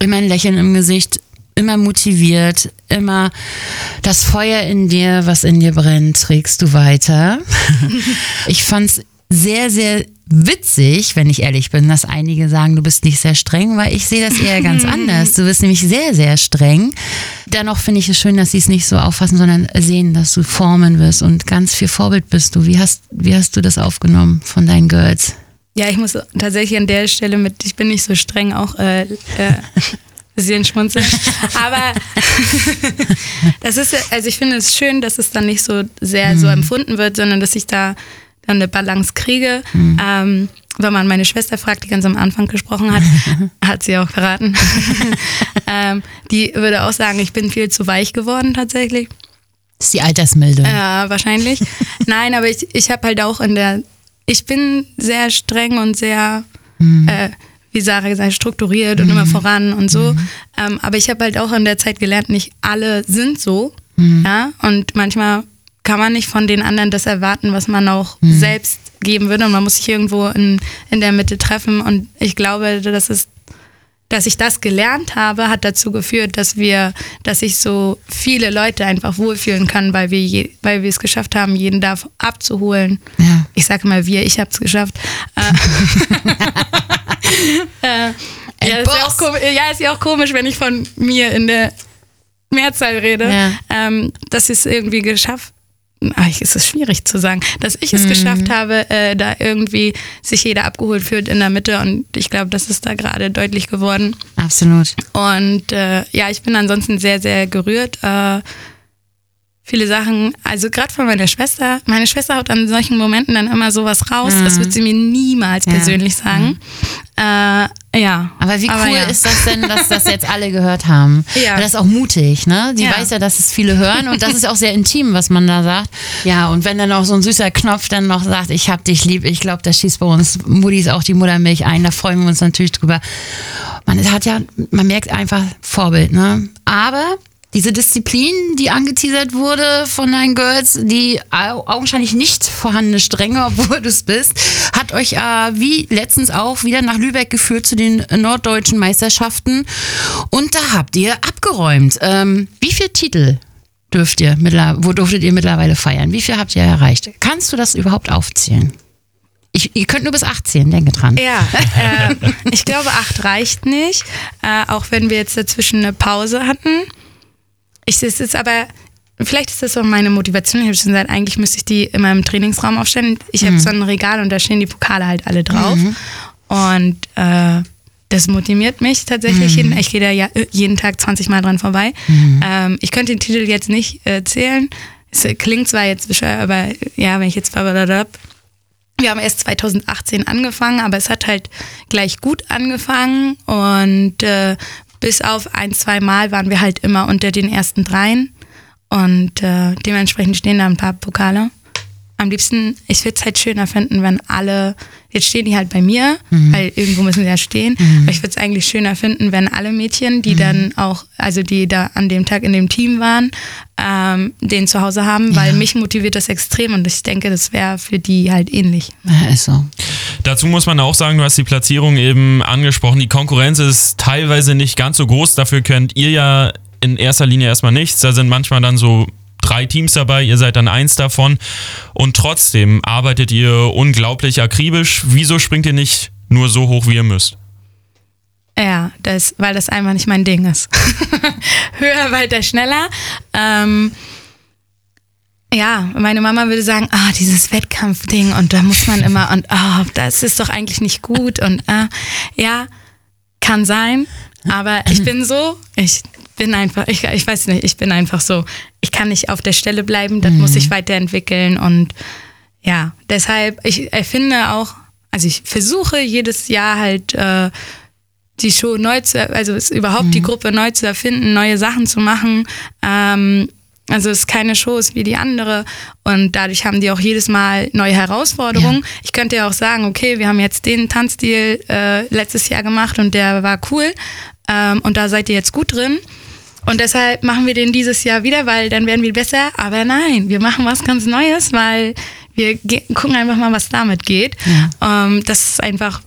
immer ein Lächeln im Gesicht, immer motiviert, immer das Feuer in dir, was in dir brennt, trägst du weiter. ich fand's sehr, sehr witzig, wenn ich ehrlich bin, dass einige sagen, du bist nicht sehr streng, weil ich sehe das eher ganz anders. Du bist nämlich sehr, sehr streng. Dennoch finde ich es schön, dass sie es nicht so auffassen, sondern sehen, dass du formen wirst und ganz viel Vorbild bist du. Wie hast, wie hast du das aufgenommen von deinen Girls? Ja, ich muss tatsächlich an der Stelle mit, ich bin nicht so streng, auch äh, äh, bisschen schmunzeln. Aber das ist, also ich finde es schön, dass es dann nicht so sehr so empfunden wird, sondern dass ich da dann eine Balance kriege. Ähm, wenn man meine Schwester fragt, die ganz am Anfang gesprochen hat, hat sie auch verraten. ähm, die würde auch sagen, ich bin viel zu weich geworden tatsächlich. Das ist die Altersmilde. Ja, wahrscheinlich. Nein, aber ich, ich habe halt auch in der, ich bin sehr streng und sehr, äh, wie Sarah gesagt, strukturiert und immer voran und so. Ähm, aber ich habe halt auch in der Zeit gelernt, nicht alle sind so. Ja, und manchmal kann man nicht von den anderen das erwarten, was man auch selbst geben würde. Und man muss sich irgendwo in, in der Mitte treffen. Und ich glaube, das ist dass ich das gelernt habe, hat dazu geführt, dass wir, dass sich so viele Leute einfach wohlfühlen können, weil wir, je, weil wir es geschafft haben, jeden da abzuholen. Ja. Ich sage mal wir, ich habe es geschafft. Äh, äh, ja, ist ja, auch komisch, ja, ist ja auch komisch, wenn ich von mir in der Mehrzahl rede, Ja. ähm, dass ich es irgendwie geschafft es ist schwierig zu sagen, dass ich es Mhm. geschafft habe, äh, da irgendwie sich jeder abgeholt fühlt in der Mitte und ich glaube, das ist da gerade deutlich geworden. Absolut. Und äh, ja, ich bin ansonsten sehr, sehr gerührt. Äh, viele Sachen, also gerade von meiner Schwester. Meine Schwester haut an solchen Momenten dann immer sowas raus. Mhm. Das wird sie mir niemals Ja. persönlich sagen. Äh, ja. Aber wie cool ja. ist das denn, dass das jetzt alle gehört haben? Ja. Weil das ist auch mutig, ne? Die Ja. weiß ja, dass es viele hören und das ist auch sehr intim, was man da sagt. Ja, und wenn dann auch so ein süßer Knopf dann noch sagt, ich hab dich lieb, ich glaube, das schießt bei uns Muddis auch die Muttermilch ein, da freuen wir uns natürlich drüber. Man hat ja, man merkt einfach Vorbild, ne? Aber diese Disziplin, die angeteasert wurde von deinen Girls, die au- augenscheinlich nicht vorhandene Strenge, obwohl du es bist, hat euch äh, wie letztens auch wieder nach Lübeck geführt zu den norddeutschen Meisterschaften. Und da habt ihr abgeräumt. Ähm, wie viele Titel dürft ihr wo durftet ihr mittlerweile feiern? Wie viel habt ihr erreicht? Kannst du das überhaupt aufzählen? Ich, ihr könnt nur bis 18, denke dran. Ja, äh, ich glaube, acht reicht nicht. Äh, auch wenn wir jetzt dazwischen eine Pause hatten. Ich, es ist aber, vielleicht ist das auch meine Motivation. Ich habe schon gesagt, eigentlich müsste ich die immer im Trainingsraum aufstellen. Ich habe Mhm. so ein Regal und da stehen die Pokale halt alle drauf. Und äh, das motiviert mich tatsächlich. Jeden, ich gehe da ja äh, jeden Tag 20 Mal dran vorbei. Ähm, ich könnte den Titel jetzt nicht äh, zählen. Es klingt zwar jetzt bescheuert, aber ja, wenn ich jetzt wir haben erst 2018 angefangen, aber es hat halt gleich gut angefangen und äh, bis auf ein, zwei Mal waren wir halt immer unter den ersten dreien und äh, dementsprechend stehen da ein paar Pokale. Am liebsten, ich würde es halt schöner finden, wenn alle, jetzt stehen die halt bei mir, Mhm. weil irgendwo müssen sie ja stehen, Mhm. aber ich würde es eigentlich schöner finden, wenn alle Mädchen, die dann auch, also die da an dem Tag in dem Team waren, ähm, den zu Hause haben, weil mich motiviert das extrem und ich denke, das wäre für die halt ähnlich. Ja, ist so. Dazu muss man auch sagen, du hast die Platzierung eben angesprochen. Die Konkurrenz ist teilweise nicht ganz so groß. Dafür könnt ihr ja in erster Linie erstmal nichts. Da sind manchmal dann so drei Teams dabei. Ihr seid dann eins davon. Und trotzdem arbeitet ihr unglaublich akribisch. Wieso springt ihr nicht nur so hoch, wie ihr müsst? Ja, das, weil das einfach nicht mein Ding ist. Höher, weiter, schneller. Ähm, ja, meine Mama würde sagen, ah, dieses Wettkampfding und da muss man immer und ah, das ist doch eigentlich nicht gut und ah, ja, kann sein, aber ich bin so, ich bin einfach, ich, ich weiß nicht, ich bin einfach so, ich kann nicht auf der Stelle bleiben, das muss ich weiterentwickeln und ja, deshalb, ich erfinde auch, also ich versuche jedes Jahr halt äh, die Show neu zu, also es überhaupt die Gruppe neu zu erfinden, neue Sachen zu machen. Ähm, also es ist keine Show ist wie die andere und dadurch haben die auch jedes Mal neue Herausforderungen. Ich könnte ja auch sagen, okay, wir haben jetzt den Tanzstil äh, letztes Jahr gemacht und der war cool ähm, und da seid ihr jetzt gut drin. Und deshalb machen wir den dieses Jahr wieder, weil dann werden wir besser. Aber nein, wir machen was ganz Neues, weil wir gucken einfach mal, was damit geht. Ähm, das ist einfach,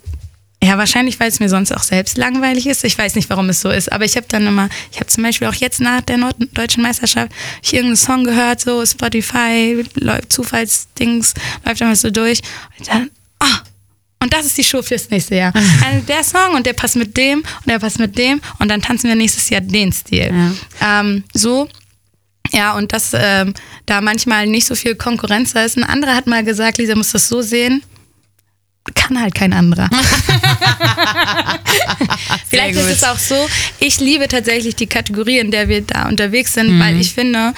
ja, wahrscheinlich, weil es mir sonst auch selbst langweilig ist. Ich weiß nicht, warum es so ist. Aber ich habe dann immer, ich habe zum Beispiel auch jetzt nach der deutschen Meisterschaft, ich irgendeinen Song gehört, so Spotify, läuft Zufallsdings, läuft einfach so durch. Und dann, ah, und das ist die Show fürs nächste Jahr. Also der Song und der passt mit dem und der passt mit dem und dann tanzen wir nächstes Jahr den Stil. Ähm, so. Ja, und dass ähm, da manchmal nicht so viel Konkurrenz da ist. Ein anderer hat mal gesagt, Lisa muss das so sehen, kann halt kein anderer. Vielleicht ist es auch so, ich liebe tatsächlich die Kategorie, in der wir da unterwegs sind, Mhm. weil ich finde,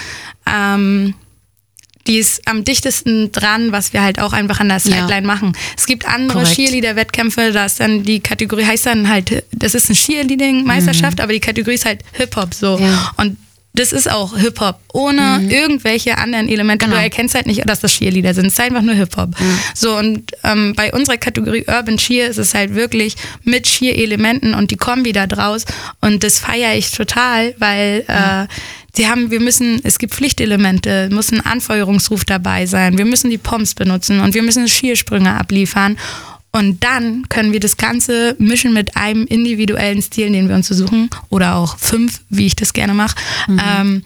ähm, die ist am dichtesten dran, was wir halt auch einfach an der Sideline machen. Es gibt andere. Cheerleader-Wettkämpfe, da ist dann die Kategorie, heißt dann halt, das ist eine Cheerleading-Meisterschaft, aber die Kategorie ist halt Hip-Hop so. Und das ist auch Hip-Hop, ohne irgendwelche anderen Elemente. Du erkennst halt nicht, dass das Cheerleader sind. Es ist einfach nur Hip-Hop. So, und ähm, bei unserer Kategorie Urban Cheer ist es halt wirklich mit Cheer-Elementen und die Kombi da draus. Und das feiere ich total, weil äh, sie haben, wir müssen, es gibt Pflichtelemente, muss ein Anfeuerungsruf dabei sein, wir müssen die Pomps benutzen und wir müssen Skiersprünge abliefern. Und dann können wir das Ganze mischen mit einem individuellen Stil, den wir uns suchen. Oder auch fünf, wie ich das gerne mache. Ähm,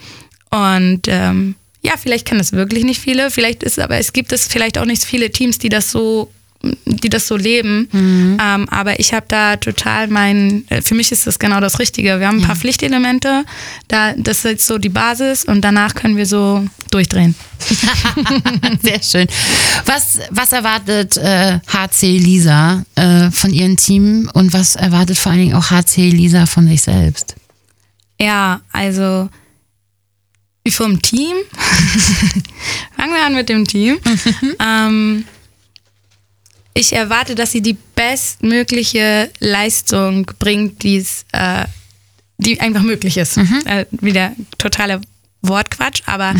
und ähm, ja, vielleicht kennen das wirklich nicht viele. Vielleicht ist aber es gibt es vielleicht auch nicht viele Teams, die das so die das so leben. Ähm, aber ich habe da total mein, äh, für mich ist das genau das Richtige. Wir haben ein paar Pflichtelemente, da, das ist jetzt so die Basis und danach können wir so durchdrehen. Sehr schön. Was, was erwartet äh, HC Lisa äh, von ihrem Team und was erwartet vor allen Dingen auch HC Lisa von sich selbst? Ja, also wie vom Team. Fangen wir an mit dem Team. ähm, ich erwarte, dass sie die bestmögliche Leistung bringt, die es, äh, die einfach möglich ist. Äh, wieder totaler Wortquatsch, aber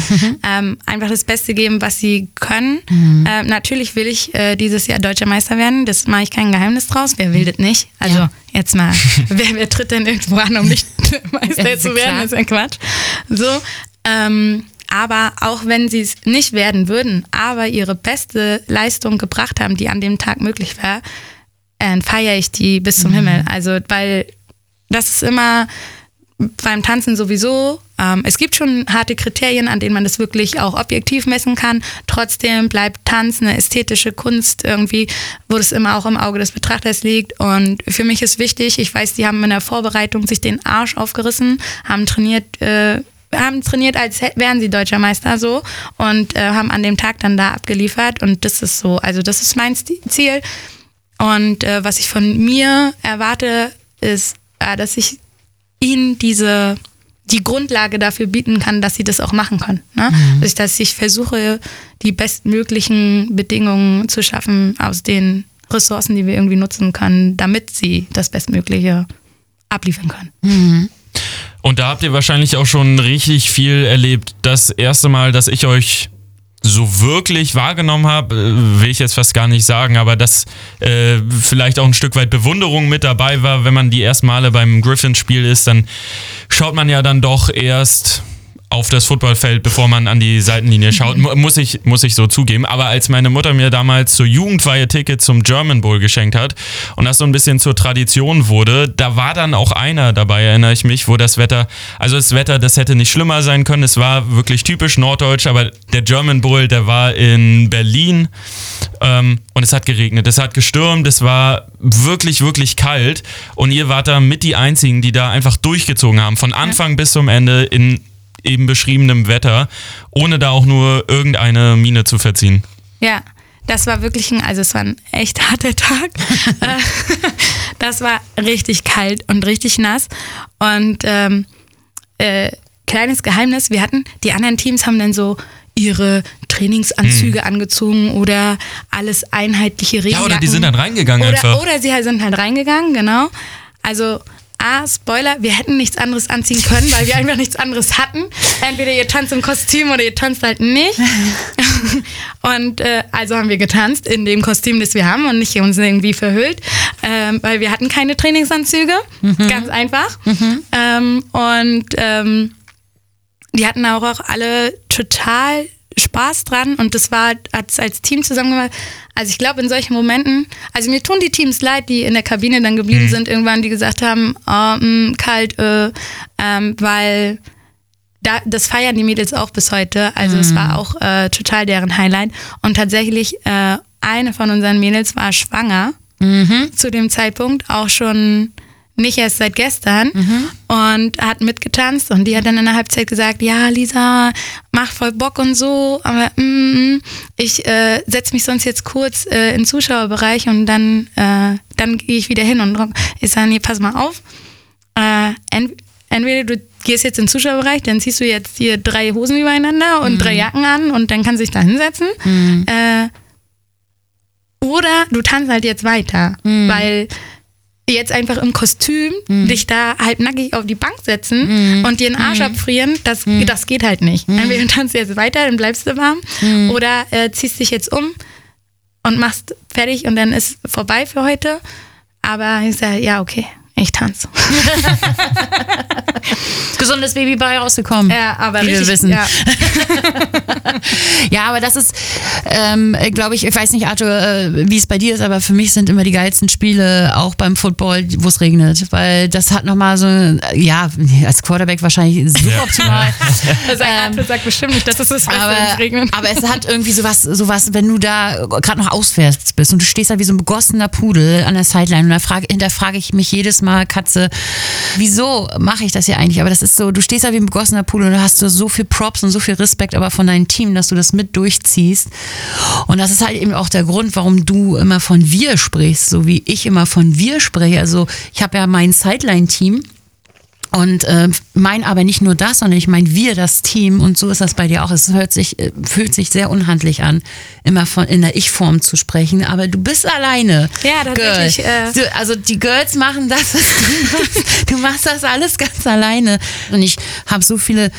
ähm, einfach das Beste geben, was sie können. Ähm, natürlich will ich äh, dieses Jahr deutscher Meister werden. Das mache ich kein Geheimnis draus. Wer will das nicht? Also jetzt mal, wer, wer tritt denn irgendwo an, um nicht Meister Ja, ist zu ja werden? klar. ist ja Quatsch. So, ähm, aber auch wenn sie es nicht werden würden, aber ihre beste Leistung gebracht haben, die an dem Tag möglich war, äh, feiere ich die bis zum Himmel. Also, weil das ist immer beim Tanzen sowieso. Ähm, es gibt schon harte Kriterien, an denen man das wirklich auch objektiv messen kann. Trotzdem bleibt Tanz eine ästhetische Kunst irgendwie, wo das immer auch im Auge des Betrachters liegt. Und für mich ist wichtig, ich weiß, die haben in der Vorbereitung sich den Arsch aufgerissen, haben trainiert, äh, haben trainiert, als wären sie deutscher Meister so und äh, haben an dem Tag dann da abgeliefert. Und das ist so, also das ist mein Ziel. Und äh, was ich von mir erwarte, ist, äh, dass ich ihnen diese die Grundlage dafür bieten kann, dass sie das auch machen können. Ne? Mhm. Also, dass ich versuche, die bestmöglichen Bedingungen zu schaffen aus den Ressourcen, die wir irgendwie nutzen können, damit sie das Bestmögliche abliefern können. Mhm. Und da habt ihr wahrscheinlich auch schon richtig viel erlebt. Das erste Mal, dass ich euch so wirklich wahrgenommen habe, äh, will ich jetzt fast gar nicht sagen, aber dass äh, vielleicht auch ein Stück weit Bewunderung mit dabei war, wenn man die ersten Male beim Griffins-Spiel ist, dann schaut man ja dann doch erst auf das Footballfeld, bevor man an die Seitenlinie schaut, Mu- muss ich, muss ich so zugeben. Aber als meine Mutter mir damals zur Jugendweihe Ticket zum German Bowl geschenkt hat und das so ein bisschen zur Tradition wurde, da war dann auch einer dabei, erinnere ich mich, wo das Wetter, also das Wetter, das hätte nicht schlimmer sein können. Es war wirklich typisch norddeutsch, aber der German Bowl, der war in Berlin ähm, und es hat geregnet, es hat gestürmt, es war wirklich, wirklich kalt und ihr wart da mit die Einzigen, die da einfach durchgezogen haben, von Anfang bis zum Ende in eben beschriebenem Wetter, ohne da auch nur irgendeine Miene zu verziehen. Ja, das war wirklich ein, also es war ein echt harter Tag. Äh, das war richtig kalt und richtig nass. Und ähm, äh, kleines Geheimnis, wir hatten, die anderen Teams haben dann so ihre Trainingsanzüge angezogen oder alles einheitliche Regenjacken. Ja, oder die sind dann reingegangen oder, einfach. Oder sie sind halt reingegangen, genau. Also A, Spoiler, wir hätten nichts anderes anziehen können, weil wir einfach nichts anderes hatten. Entweder ihr tanzt im Kostüm oder ihr tanzt halt nicht. Und äh, also haben wir getanzt in dem Kostüm, das wir haben und nicht uns irgendwie verhüllt, ähm, weil wir hatten keine Trainingsanzüge, ganz einfach. Ähm, und ähm, die hatten auch, auch alle total Spaß dran und das war hat's als Team zusammen gemacht. Also ich glaube in solchen Momenten, also mir tun die Teams leid, die in der Kabine dann geblieben sind, irgendwann, die gesagt haben, oh, mh, kalt, äh, ähm, weil da, das feiern die Mädels auch bis heute. Also es war auch äh, total deren Highlight. Und tatsächlich, äh, eine von unseren Mädels war schwanger zu dem Zeitpunkt, auch schon nicht erst seit gestern und hat mitgetanzt und die hat dann in der Halbzeit gesagt, ja Lisa, mach voll Bock und so, aber mm, mm, ich äh, setze mich sonst jetzt kurz äh, in den Zuschauerbereich und dann, äh, dann gehe ich wieder hin und ich sage, nee, pass mal auf, äh, ent entweder du gehst jetzt in den Zuschauerbereich, dann ziehst du jetzt hier drei Hosen übereinander und drei Jacken an und dann kannst du dich da hinsetzen. Äh, oder du tanzt halt jetzt weiter, weil jetzt einfach im Kostüm dich da halt nackig auf die Bank setzen und dir den Arsch abfrieren, das, das geht halt nicht. Entweder du tanzt jetzt weiter, dann bleibst du warm oder äh, ziehst dich jetzt um und machst fertig und dann ist vorbei für heute. Aber ich sage, ja, okay, ich tanze. Gesundes Baby bei rausgekommen. Ja, aber wie wir richtig, wissen. ja. Ja, aber das ist, ähm, glaube ich, ich weiß nicht, Arthur, äh, wie es bei dir ist, aber für mich sind immer die geilsten Spiele auch beim Football, wo es regnet, weil das hat nochmal so, äh, ja, als Quarterback wahrscheinlich super optimal. Sein Arzt sagt bestimmt nicht, dass es aber, wenn es regnet. aber es hat irgendwie sowas, sowas, wenn du da gerade noch auswärts bist und du stehst da wie so ein begossener Pudel an der Sideline und da frage, hinterfrage ich mich jedes Mal, Katze, wieso mache ich das hier eigentlich? Aber das ist so, du stehst da wie ein begossener Pudel und du hast so, so viel Props und so viel Respekt aber von deinem Team, dass du das mit durchziehst. Und das ist halt eben auch der Grund, warum du immer von wir sprichst, so wie ich immer von wir spreche. Also ich habe ja mein Sideline-Team. Und äh, mein aber nicht nur das, sondern ich meine wir, das Team, und so ist das bei dir auch. Es hört sich, äh, fühlt sich sehr unhandlich an, immer von in der Ich-Form zu sprechen. Aber du bist alleine. Ja, tatsächlich, Girl. äh, also die Girls machen das, was du machst. Du machst das alles ganz alleine. Und ich habe so viele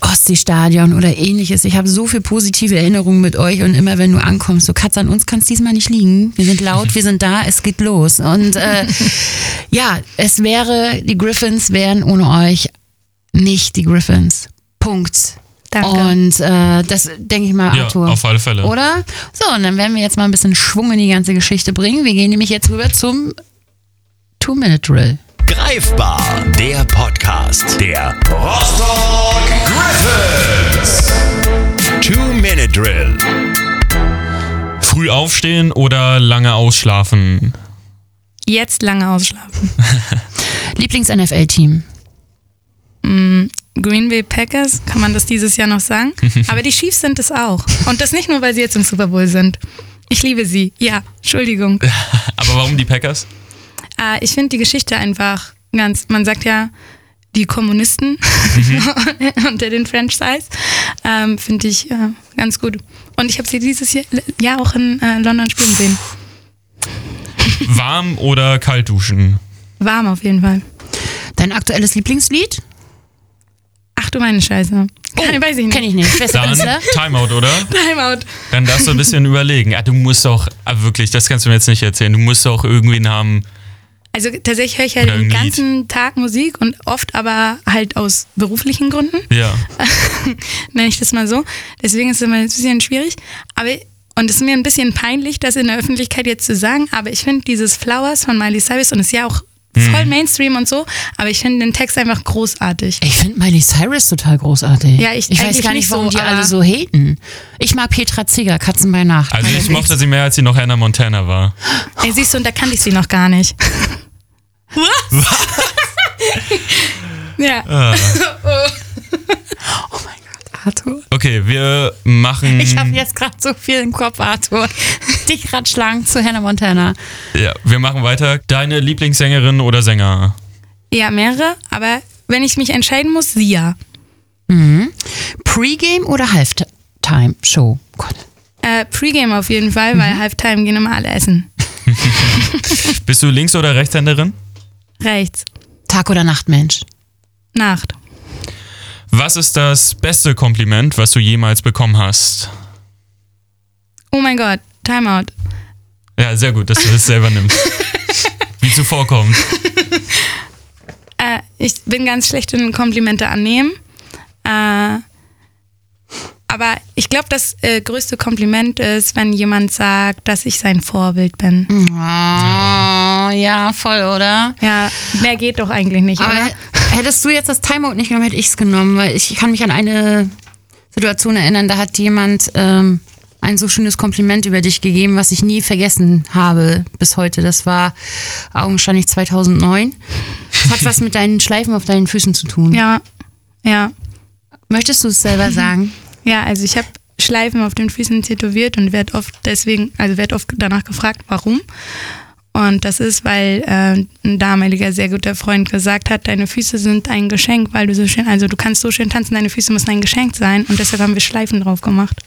Ostseestadion oder ähnliches. Ich habe so viel positive Erinnerungen mit euch und immer wenn du ankommst, so Katz an uns kann es diesmal nicht liegen. Wir sind laut, wir sind da, es geht los. Und äh, ja, es wäre, die Griffins wären ohne euch nicht die Griffins. Punkt. Danke. Und äh, das denke ich mal, Ja, Arthur. auf alle Fälle. Oder? So, und dann werden wir jetzt mal ein bisschen Schwung in die ganze Geschichte bringen. Wir gehen nämlich jetzt rüber zum Two-Minute-Drill. Greifbar, der Podcast der Rostock Griffins. Two-Minute Drill. Früh aufstehen oder lange ausschlafen? Jetzt lange ausschlafen. Lieblings-NFL-Team. Mm, Green Bay Packers, kann man das dieses Jahr noch sagen? Aber die Chiefs sind es auch. Und das nicht nur, weil sie jetzt im Super Bowl sind. Ich liebe sie. Ja, Entschuldigung. Aber warum die Packers? Äh, ich finde die Geschichte einfach ganz, man sagt ja, die Kommunisten unter den Franchise, ähm, finde ich äh, ganz gut. Und ich habe sie dieses Jahr, Jahr auch in äh, London spielen sehen. Warm oder kalt duschen? Warm auf jeden Fall. Dein aktuelles Lieblingslied? Ach du meine Scheiße. Kann, weiß ich nicht. Kenn ich nicht. Der Dann Künstler? Timeout, oder? Timeout. Dann darfst du ein bisschen überlegen. Ah, du musst doch, ah, wirklich, das kannst du mir jetzt nicht erzählen. Du musst doch irgendwen haben. Also tatsächlich höre ich halt den Lied. ganzen Tag Musik und oft aber halt aus beruflichen Gründen. Ja. nenne ich das mal so. Deswegen ist es immer ein bisschen schwierig. Aber und es ist mir ein bisschen peinlich, das in der Öffentlichkeit jetzt zu sagen, aber ich finde dieses Flowers von Miley Cyrus und es ist ja auch voll Mainstream und so, aber ich finde den Text einfach großartig. Ich finde Miley Cyrus total großartig. Ja, ich ich weiß gar nicht, warum so, die alle so haten. Ich mag Petra Zieger, Katzen bei Nacht. Also ich mochte sie mehr, als sie noch Hannah Montana war. Ey, siehst du, und da kannte ich sie noch gar nicht. ja. Ah. Oh mein Gott, Arthur. Okay, wir machen. Ich habe jetzt gerade so viel im Kopf, Arthur. Dich ratschlagen zu Hannah Montana. Ja, wir machen weiter. Deine Lieblingssängerin oder Sänger? Ja, mehrere, aber wenn ich mich entscheiden muss, Sia. Mhm. Pre-Game oder Halftime-Show? Gott. Äh, Pre-Game auf jeden Fall, weil Halftime gehen immer alle essen. Bist du Links- oder Rechtshänderin? Rechts. Tag- oder Nachtmensch? Nacht. Was ist das beste Kompliment, was du jemals bekommen hast? Oh mein Gott, Timeout. Ja, sehr gut, dass du das selber nimmst. Wie zuvorkommt. Äh, ich bin ganz schlecht in Komplimente annehmen. Äh, aber ich glaube, das äh, größte Kompliment ist, wenn jemand sagt, dass ich sein Vorbild bin. Oh, ja, voll, oder? Ja, mehr geht doch eigentlich nicht, Aber oder? hättest du jetzt das Timeout nicht genommen, hätte ich es genommen, weil ich kann mich an eine Situation erinnern, da hat jemand ähm, ein so schönes Kompliment über dich gegeben, was ich nie vergessen habe bis heute. Das war augenscheinlich 2009. Das hat was mit deinen Schleifen auf deinen Füßen zu tun. Ja, ja. Möchtest du es selber sagen? Ja, also ich habe Schleifen auf den Füßen tätowiert und werde oft deswegen, also werde oft danach gefragt, warum. Und das ist, weil äh, ein damaliger sehr guter Freund gesagt hat, deine Füße sind ein Geschenk, weil du so schön, also du kannst so schön tanzen, deine Füße müssen ein Geschenk sein. Und deshalb haben wir Schleifen drauf gemacht.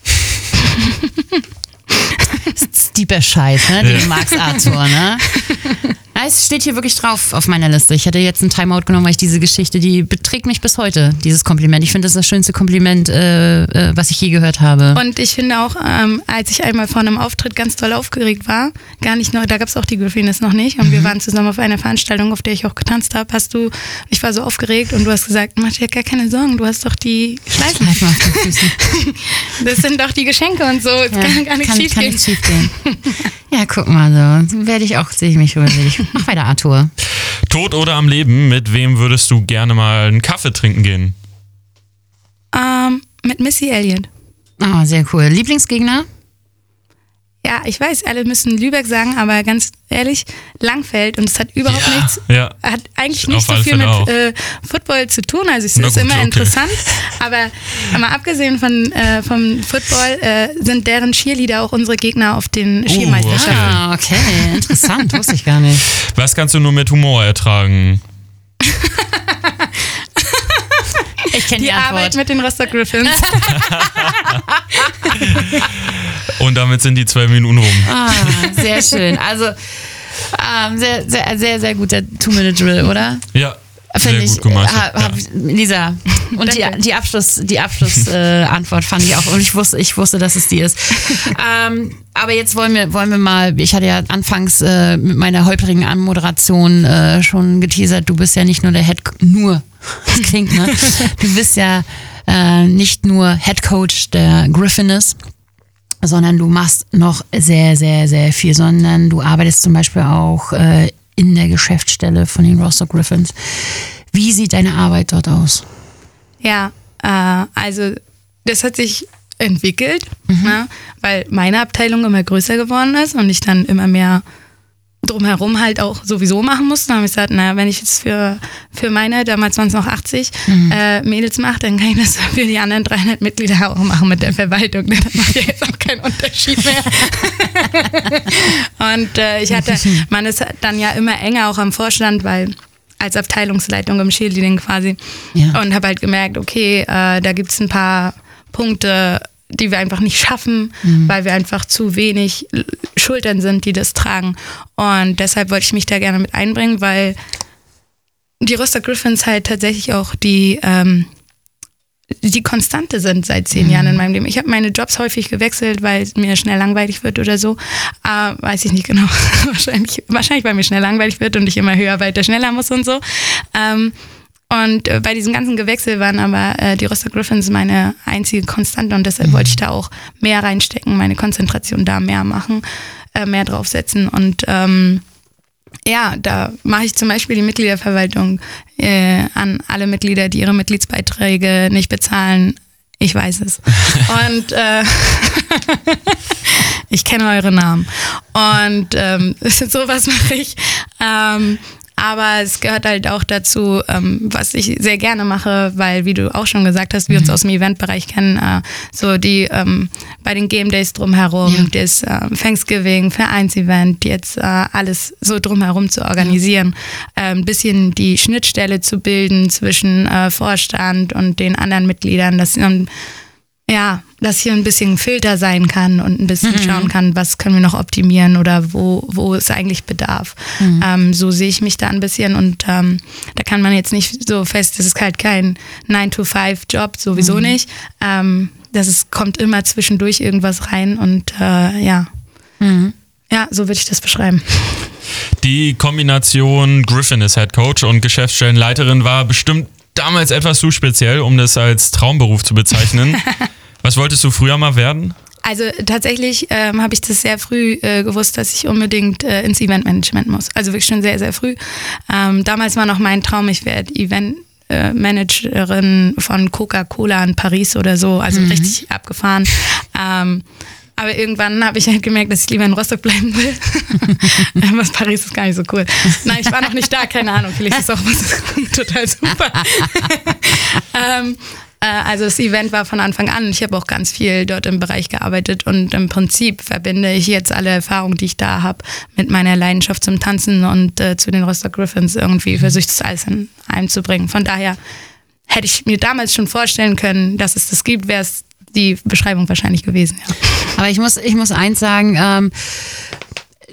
Das ist Dieper Scheiß, ne? Den Ja. du magst, Arthur, ne? Ja, es steht hier wirklich drauf auf meiner Liste. Ich hatte jetzt einen Timeout genommen, weil ich diese Geschichte, die beträgt mich bis heute, dieses Kompliment. Ich finde, das ist das schönste Kompliment, äh, äh, was ich je gehört habe. Und ich finde auch, ähm, als ich einmal vor einem Auftritt ganz doll aufgeregt war, gar nicht noch, da gab es auch die Griffiness noch nicht, und wir waren zusammen auf einer Veranstaltung, auf der ich auch getanzt habe, hast du, ich war so aufgeregt und du hast gesagt, mach dir gar keine Sorgen, du hast doch die Schleifen. Schleifen auf den Füßen. Das sind doch die Geschenke und so, es Ja, kann gar nichts schief kann gehen. nichts schief gehen. Ja, guck mal so. Werde ich auch, sehe ich mich rüber. Ich, mach weiter, Arthur. Tot oder am Leben, mit wem würdest du gerne mal einen Kaffee trinken gehen? Ähm, mit Missy Elliott. Ah, sehr cool. Lieblingsgegner? Ja, ich weiß, alle müssen Lübeck sagen, aber ganz ehrlich, Langfeld und es hat überhaupt Ja. nichts, Ja. hat eigentlich nicht so viel mit äh, Football zu tun. Also es Na ist gut, immer okay. interessant, aber mal abgesehen von äh, vom Football äh, sind deren Cheerleader auch unsere Gegner auf den Uh, Skimeisterschaften. Ah, okay. Interessant. Wusste ich gar nicht. Was kannst du nur mit Humor ertragen? Ich kenne die, Die Arbeit Antwort. mit den Rostock Griffins. Und damit sind die zwei Minuten rum. Ah, sehr schön. Also, ähm, sehr, sehr, sehr, sehr guter Two-Minute-Drill, oder? Ja, Finde sehr ich. gut gemacht. Ha, hab, Lisa. Und die, die Abschluss, die Abschlussantwort äh, fand ich auch. Und ich wusste, ich wusste, dass es die ist. ähm, aber jetzt wollen wir, wollen wir mal, ich hatte ja anfangs äh, mit meiner holprigen Anmoderation äh, schon geteasert, du bist ja nicht nur der Head, nur, das klingt, ne? Du bist ja äh, nicht nur Head Coach der Griffiness, sondern du machst noch sehr, sehr, sehr viel, sondern du arbeitest zum Beispiel auch äh, in der Geschäftsstelle von den Rostock Griffins. Wie sieht deine Arbeit dort aus? Ja, äh, also das hat sich entwickelt, ne, weil meine Abteilung immer größer geworden ist und ich dann immer mehr drumherum halt auch sowieso machen musste. Dann habe ich gesagt, naja, wenn ich jetzt für, für meine, damals waren es noch 80 Mhm. äh, Mädels mache, dann kann ich das für die anderen 300 Mitglieder auch machen mit der Verwaltung. Ne? Das macht ja jetzt auch keinen Unterschied mehr. Und äh, ich hatte, man ist dann ja immer enger auch am Vorstand, weil als Abteilungsleitung im Cheerleading quasi. Ja. Und habe halt gemerkt, okay, äh, da gibt es ein paar Punkte, die wir einfach nicht schaffen, Mhm. weil wir einfach zu wenig Schultern sind, die das tragen. Und deshalb wollte ich mich da gerne mit einbringen, weil die Rostock Griffins halt tatsächlich auch die, ähm, die Konstante sind seit zehn Mhm. Jahren in meinem Leben. Ich habe meine Jobs häufig gewechselt, weil es mir schnell langweilig wird oder so. Äh, weiß ich nicht genau. wahrscheinlich, wahrscheinlich, weil mir schnell langweilig wird und ich immer höher, weiter, schneller muss und so. Ähm, und äh, bei diesem ganzen Gewechsel waren aber äh, die Rostock Griffins meine einzige Konstante und deshalb wollte ich da auch mehr reinstecken, meine Konzentration da mehr machen, äh, mehr draufsetzen und ähm, ja, da mache ich zum Beispiel die Mitgliederverwaltung äh, an alle Mitglieder, die ihre Mitgliedsbeiträge nicht bezahlen. Ich weiß es. Und äh, ich kenne eure Namen. Und ähm, sowas mache ich. Ähm, aber es gehört halt auch dazu, ähm, was ich sehr gerne mache, weil, wie du auch schon gesagt hast, wir uns aus dem Eventbereich kennen, äh, so die ähm, bei den Game Days drumherum, das äh, Thanksgiving, Vereinsevent, jetzt äh, alles so drumherum zu organisieren, äh, ein bisschen die Schnittstelle zu bilden zwischen äh, Vorstand und den anderen Mitgliedern, dass ähm, ja, dass hier ein bisschen ein Filter sein kann und ein bisschen Mhm. schauen kann, was können wir noch optimieren oder wo, wo es eigentlich bedarf. Mhm. Ähm, so sehe ich mich da ein bisschen und ähm, da kann man jetzt nicht so fest, das ist halt kein 9-to-5-Job, sowieso Mhm. nicht. Ähm, das ist, kommt immer zwischendurch irgendwas rein und äh, ja. Mhm. Ja, so würde ich das beschreiben. Die Kombination Griffin ist Head Coach und Geschäftsstellenleiterin war bestimmt damals etwas zu speziell, um das als Traumberuf zu bezeichnen. Was wolltest du früher mal werden? Also tatsächlich ähm, habe ich das sehr früh äh, gewusst, dass ich unbedingt äh, ins Eventmanagement muss. Also wirklich schon sehr, sehr früh. Ähm, damals war noch mein Traum, ich werde Event äh, von Coca-Cola in Paris oder so, also Mhm. richtig abgefahren. Ähm, aber irgendwann habe ich halt gemerkt, dass ich lieber in Rostock bleiben will. was Paris ist gar nicht so cool. Nein, ich war noch nicht da, keine Ahnung. Vielleicht ist auch was total super. ähm, äh, also das Event war von Anfang an. Ich habe auch ganz viel dort im Bereich gearbeitet und im Prinzip verbinde ich jetzt alle Erfahrungen, die ich da habe, mit meiner Leidenschaft zum Tanzen und äh, zu den Rostock Griffins irgendwie versuche ich das alles in einem zu bringen. Von daher hätte ich mir damals schon vorstellen können, dass es das gibt, wäre es die Beschreibung wahrscheinlich gewesen. Ja. Aber ich muss, ich muss eins sagen, ähm,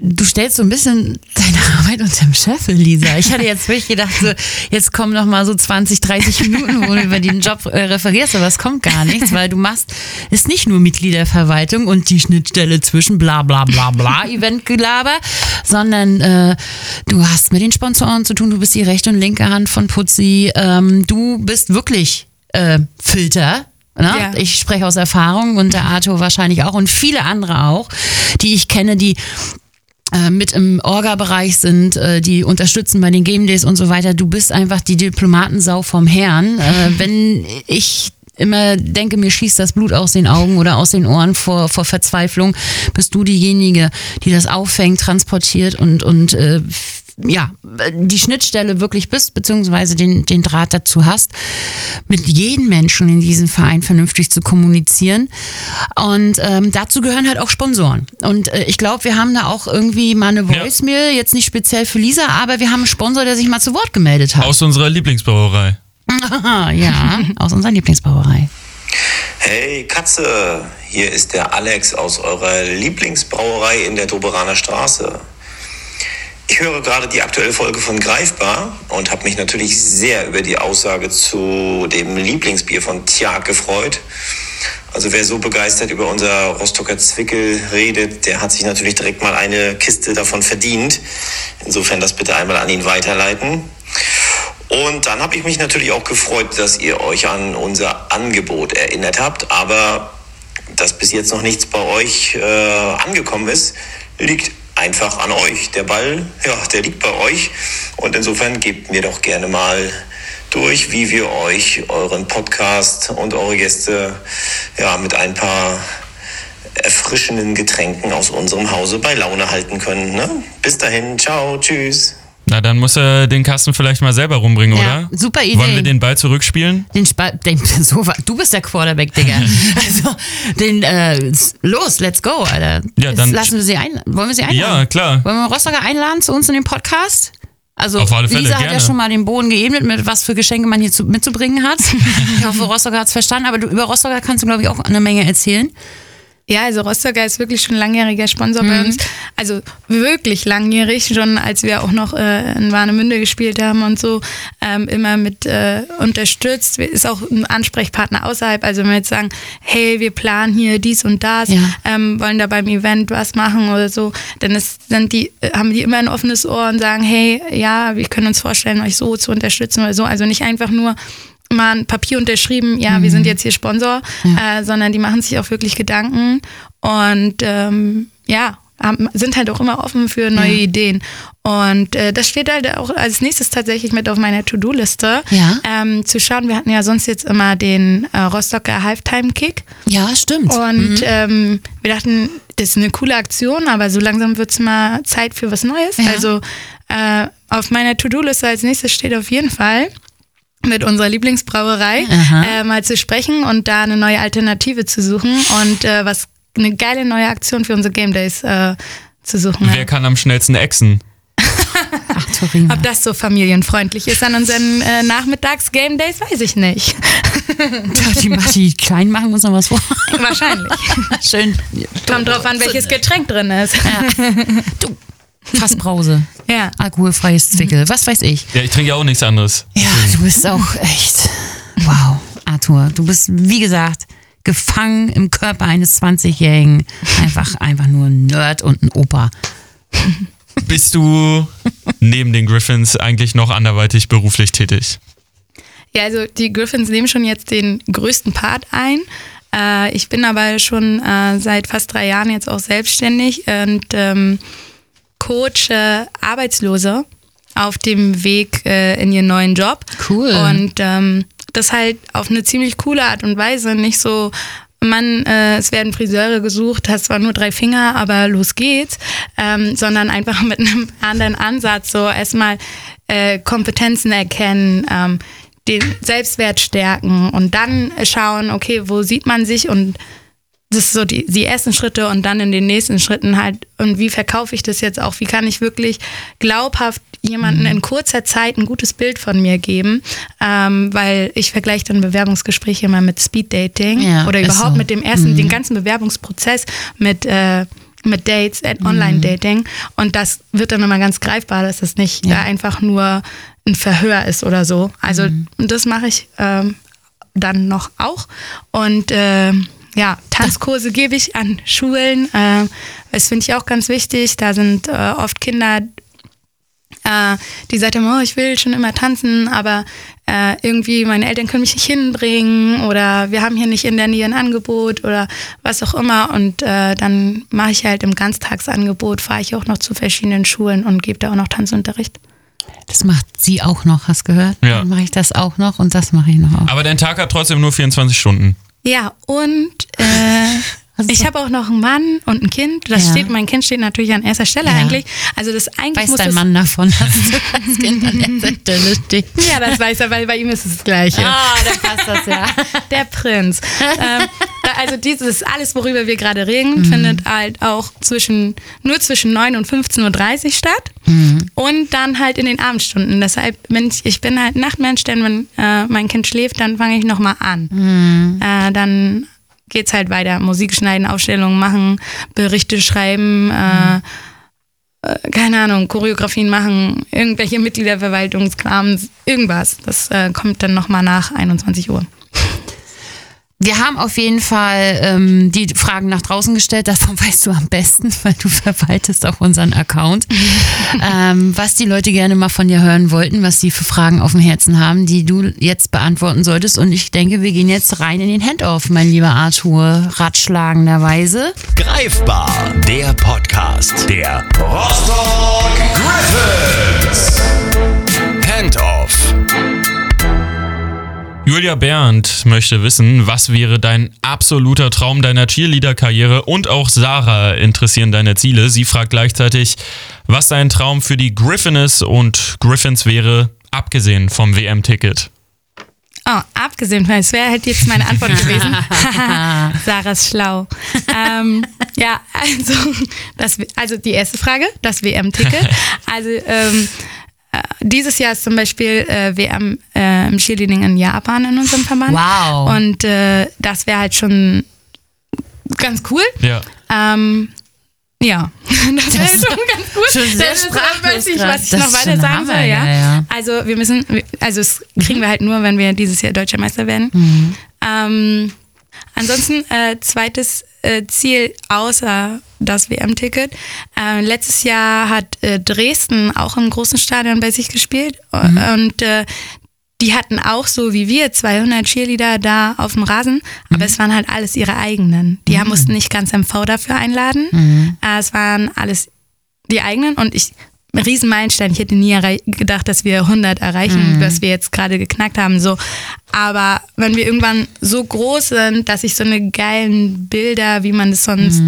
du stellst so ein bisschen deine Arbeit unterm Scheffel, Lisa. Ich hatte jetzt wirklich gedacht, so, jetzt kommen noch mal so 20, 30 Minuten, wo du über den Job äh, referierst, aber es kommt gar nichts, weil du machst, ist nicht nur Mitgliederverwaltung und die Schnittstelle zwischen bla bla bla bla Eventgelaber, sondern äh, du hast mit den Sponsoren zu tun, du bist die rechte und linke Hand von Putzi, ähm, du bist wirklich äh, Filter, Ne? Ja. Ich spreche aus Erfahrung und der Arthur wahrscheinlich auch und viele andere auch, die ich kenne, die äh, mit im Orga-Bereich sind, äh, die unterstützen bei den Game Days und so weiter. Du bist einfach die Diplomatensau vom Herrn. Äh, wenn ich immer denke, mir schießt das Blut aus den Augen oder aus den Ohren vor, vor Verzweiflung, bist du diejenige, die das auffängt, transportiert und, und äh, ja, die Schnittstelle wirklich bist, beziehungsweise den, den Draht dazu hast, mit jedem Menschen in diesem Verein vernünftig zu kommunizieren. Und ähm, dazu gehören halt auch Sponsoren. Und äh, ich glaube, wir haben da auch irgendwie mal eine Voicemail, jetzt nicht speziell für Lisa, aber wir haben einen Sponsor, der sich mal zu Wort gemeldet hat. Aus unserer Lieblingsbrauerei. ja, aus unserer Lieblingsbrauerei. Hey Katze, hier ist der Alex aus eurer Lieblingsbrauerei in der Doberaner Straße. Ich höre gerade die aktuelle Folge von Greifbar und habe mich natürlich sehr über die Aussage zu dem Lieblingsbier von Tjag gefreut. Also wer so begeistert über unser Rostocker Zwickel redet, der hat sich natürlich direkt mal eine Kiste davon verdient. Insofern das bitte einmal an ihn weiterleiten. Und dann habe ich mich natürlich auch gefreut, dass ihr euch an unser Angebot erinnert habt. Aber dass bis jetzt noch nichts bei euch äh, angekommen ist, liegt einfach an euch. Der Ball, ja, der liegt bei euch. Und insofern gebt mir doch gerne mal durch, wie wir euch euren Podcast und eure Gäste ja mit ein paar erfrischenden Getränken aus unserem Hause bei Laune halten können. Ne? Bis dahin, ciao, tschüss. Na, dann muss er den Kasten vielleicht mal selber rumbringen, Ja, oder? super Idee. Wollen wir den Ball zurückspielen? Den Spa den, so, du bist der Quarterback, Digga. also, den, äh, los, let's go, Alter. Ja, dann- Lassen wir sie ein. Wollen wir sie einladen? Ja, klar. Wollen wir Rostocker einladen zu uns in den Podcast? Also, Auf alle Fälle, Lisa hat ja gerne. schon mal den Boden geebnet, mit was für Geschenke man hier zu, mitzubringen hat. ich hoffe, Rostocker hat es verstanden, aber du, über Rostocker kannst du, glaube ich, auch eine Menge erzählen. Ja, also Rostocker ist wirklich schon langjähriger Sponsor bei Mhm. uns. Also wirklich langjährig, schon als wir auch noch äh, in Warnemünde gespielt haben und so, ähm, immer mit äh, unterstützt. Ist auch ein Ansprechpartner außerhalb. Also wenn wir jetzt sagen, hey, wir planen hier dies und das, Ja. ähm, wollen da beim Event was machen oder so, dann ist, sind die, äh, haben die immer ein offenes Ohr und sagen, hey, ja, wir können uns vorstellen, euch so zu unterstützen oder so. Also nicht einfach nur mal ein Papier unterschrieben, ja, wir sind jetzt hier Sponsor, äh, sondern die machen sich auch wirklich Gedanken und ähm, ja, haben, sind halt auch immer offen für neue Ja. Ideen. Und äh, das steht halt auch als nächstes tatsächlich mit auf meiner To-Do-Liste, Ja. ähm, zu schauen. Wir hatten ja sonst jetzt immer den äh, Rostocker Halftime-Kick. Ja, stimmt. Und Mhm. ähm, wir dachten, das ist eine coole Aktion, aber so langsam wird es mal Zeit für was Neues. Ja. Also äh, auf meiner To-Do-Liste als nächstes steht auf jeden Fall mit unserer Lieblingsbrauerei äh, mal zu sprechen und da eine neue Alternative zu suchen und äh, was eine geile neue Aktion für unsere Game Days äh, zu suchen. Wer kann am schnellsten exen? Ach, Torima. Ob das so familienfreundlich ist an unseren äh, Nachmittags-Game Days, weiß ich nicht. die, die Kleinen machen uns noch was vor. Wahrscheinlich. Schön. Kommt drauf an, welches Getränk drin ist. Du, Fassbrause. Ja. Alkoholfreies Zwickel. Was weiß ich. Ja, ich trinke ja auch nichts anderes. Ja, du bist auch echt. Wow, Arthur. Du bist, wie gesagt, gefangen im Körper eines 20-Jährigen. Einfach, einfach nur ein Nerd und ein Opa. Bist du neben den Griffins eigentlich noch anderweitig beruflich tätig? Ja, also die Griffins nehmen schon jetzt den größten Part ein. Äh, ich bin aber schon äh, seit fast drei Jahren jetzt auch selbstständig und ähm, coach äh, Arbeitslose auf dem Weg äh, in ihren neuen Job. Cool. Und ähm, das halt auf eine ziemlich coole Art und Weise, nicht so Mann, äh, es werden Friseure gesucht, hast zwar nur drei Finger, aber los geht's, ähm, sondern einfach mit einem anderen Ansatz, so erstmal äh, Kompetenzen erkennen, ähm, den Selbstwert stärken und dann schauen, okay, wo sieht man sich und das ist so die, die ersten Schritte und dann in den nächsten Schritten halt, und wie verkaufe ich das jetzt auch? Wie kann ich wirklich glaubhaft jemanden in kurzer Zeit ein gutes Bild von mir geben? Ähm, weil ich vergleiche dann Bewerbungsgespräche immer mit Speed Dating Ja, oder überhaupt so. mit dem ersten, Mhm. den ganzen Bewerbungsprozess mit, äh, mit Dates, äh, Online-Dating. Und das wird dann immer ganz greifbar, dass das nicht Ja. äh, einfach nur ein Verhör ist oder so. Also Mhm. das mache ich ähm, dann noch auch. Und äh, ja, Tanzkurse gebe ich an Schulen. Äh, das finde ich auch ganz wichtig. Da sind äh, oft Kinder, äh, die sagen immer, oh, ich will schon immer tanzen, aber äh, irgendwie meine Eltern können mich nicht hinbringen oder wir haben hier nicht in der Nähe ein Angebot oder was auch immer. Und äh, dann mache ich halt im Ganztagsangebot, fahre ich auch noch zu verschiedenen Schulen und gebe da auch noch Tanzunterricht. Das macht sie auch noch, hast gehört? Ja. Dann mache ich das auch noch und das mache ich noch auch. Aber dein Tag hat trotzdem nur 24 Stunden. Ja, und äh, ich habe auch noch einen Mann und ein Kind. Das Ja. steht, mein Kind steht natürlich an erster Stelle Ja. eigentlich. Also das eigentlich Weiß muss dein das, Mann davon, dass du als Kind an erster Stelle stehst? Ja, das weiß er, weil bei ihm ist es das Gleiche. Ah, dann passt das ja. Der Prinz. ähm, also dieses alles, worüber wir gerade reden, Mhm. findet halt auch zwischen nur zwischen 9 und 15.30 Uhr statt. Mhm. Und dann halt in den Abendstunden. Deshalb bin ich, ich bin halt Nachtmensch, denn wenn äh, mein Kind schläft, dann fange ich nochmal an. Mhm. Äh, dann geht's halt weiter. Musik schneiden, Aufstellungen machen, Berichte schreiben, äh, äh, keine Ahnung, Choreografien machen, irgendwelche Mitgliederverwaltungskram, irgendwas. Das äh, kommt dann nochmal nach 21 Uhr. Wir haben auf jeden Fall ähm, die Fragen nach draußen gestellt. Davon weißt du am besten, weil du verwaltest auch unseren Account. ähm, was die Leute gerne mal von dir hören wollten, was sie für Fragen auf dem Herzen haben, die du jetzt beantworten solltest. Und ich denke, wir gehen jetzt rein in den Handoff, mein lieber Arthur, ratschlagenderweise. Greifbar, der Podcast der Rostock Griffins. Julia Berndt möchte wissen, was wäre dein absoluter Traum deiner Cheerleader-Karriere und auch Sarah interessieren deine Ziele. Sie fragt gleichzeitig, was dein Traum für die Griffin ist und Griffins wäre, abgesehen vom WM-Ticket. Oh, abgesehen, weil es wäre halt jetzt meine Antwort gewesen. Sarah ist schlau. ähm, ja, also, das, also die erste Frage, das WM-Ticket. Also ähm, äh, dieses Jahr ist zum Beispiel äh, WM äh, im Cheerleading in Japan in unserem Verband. Wow. Und äh, das wäre halt schon ganz cool. Ja. Ähm, ja, das wäre schon ganz gut. schon sehr Das weiß ich, was ich Das noch ist weiter schon sagen Hammer, soll, ja. ja, ja. Also wir müssen, also es kriegen wir halt nur, wenn wir dieses Jahr Deutscher Meister werden. Mhm. Ähm, ansonsten äh, zweites äh, Ziel außer das WM-Ticket. Äh, letztes Jahr hat äh, Dresden auch im großen Stadion bei sich gespielt Mhm. und äh, die hatten auch so wie wir 200 Cheerleader da auf dem Rasen, aber es waren halt alles ihre eigenen. Die haben mussten nicht ganz MV dafür einladen. Mhm. Äh, es waren alles die eigenen und ich Riesenmeilenstein. Ich hätte nie gedacht, dass wir 100 erreichen, Mhm. was wir jetzt gerade geknackt haben. So, aber wenn wir irgendwann so groß sind, dass ich so eine geilen Bilder, wie man das sonst,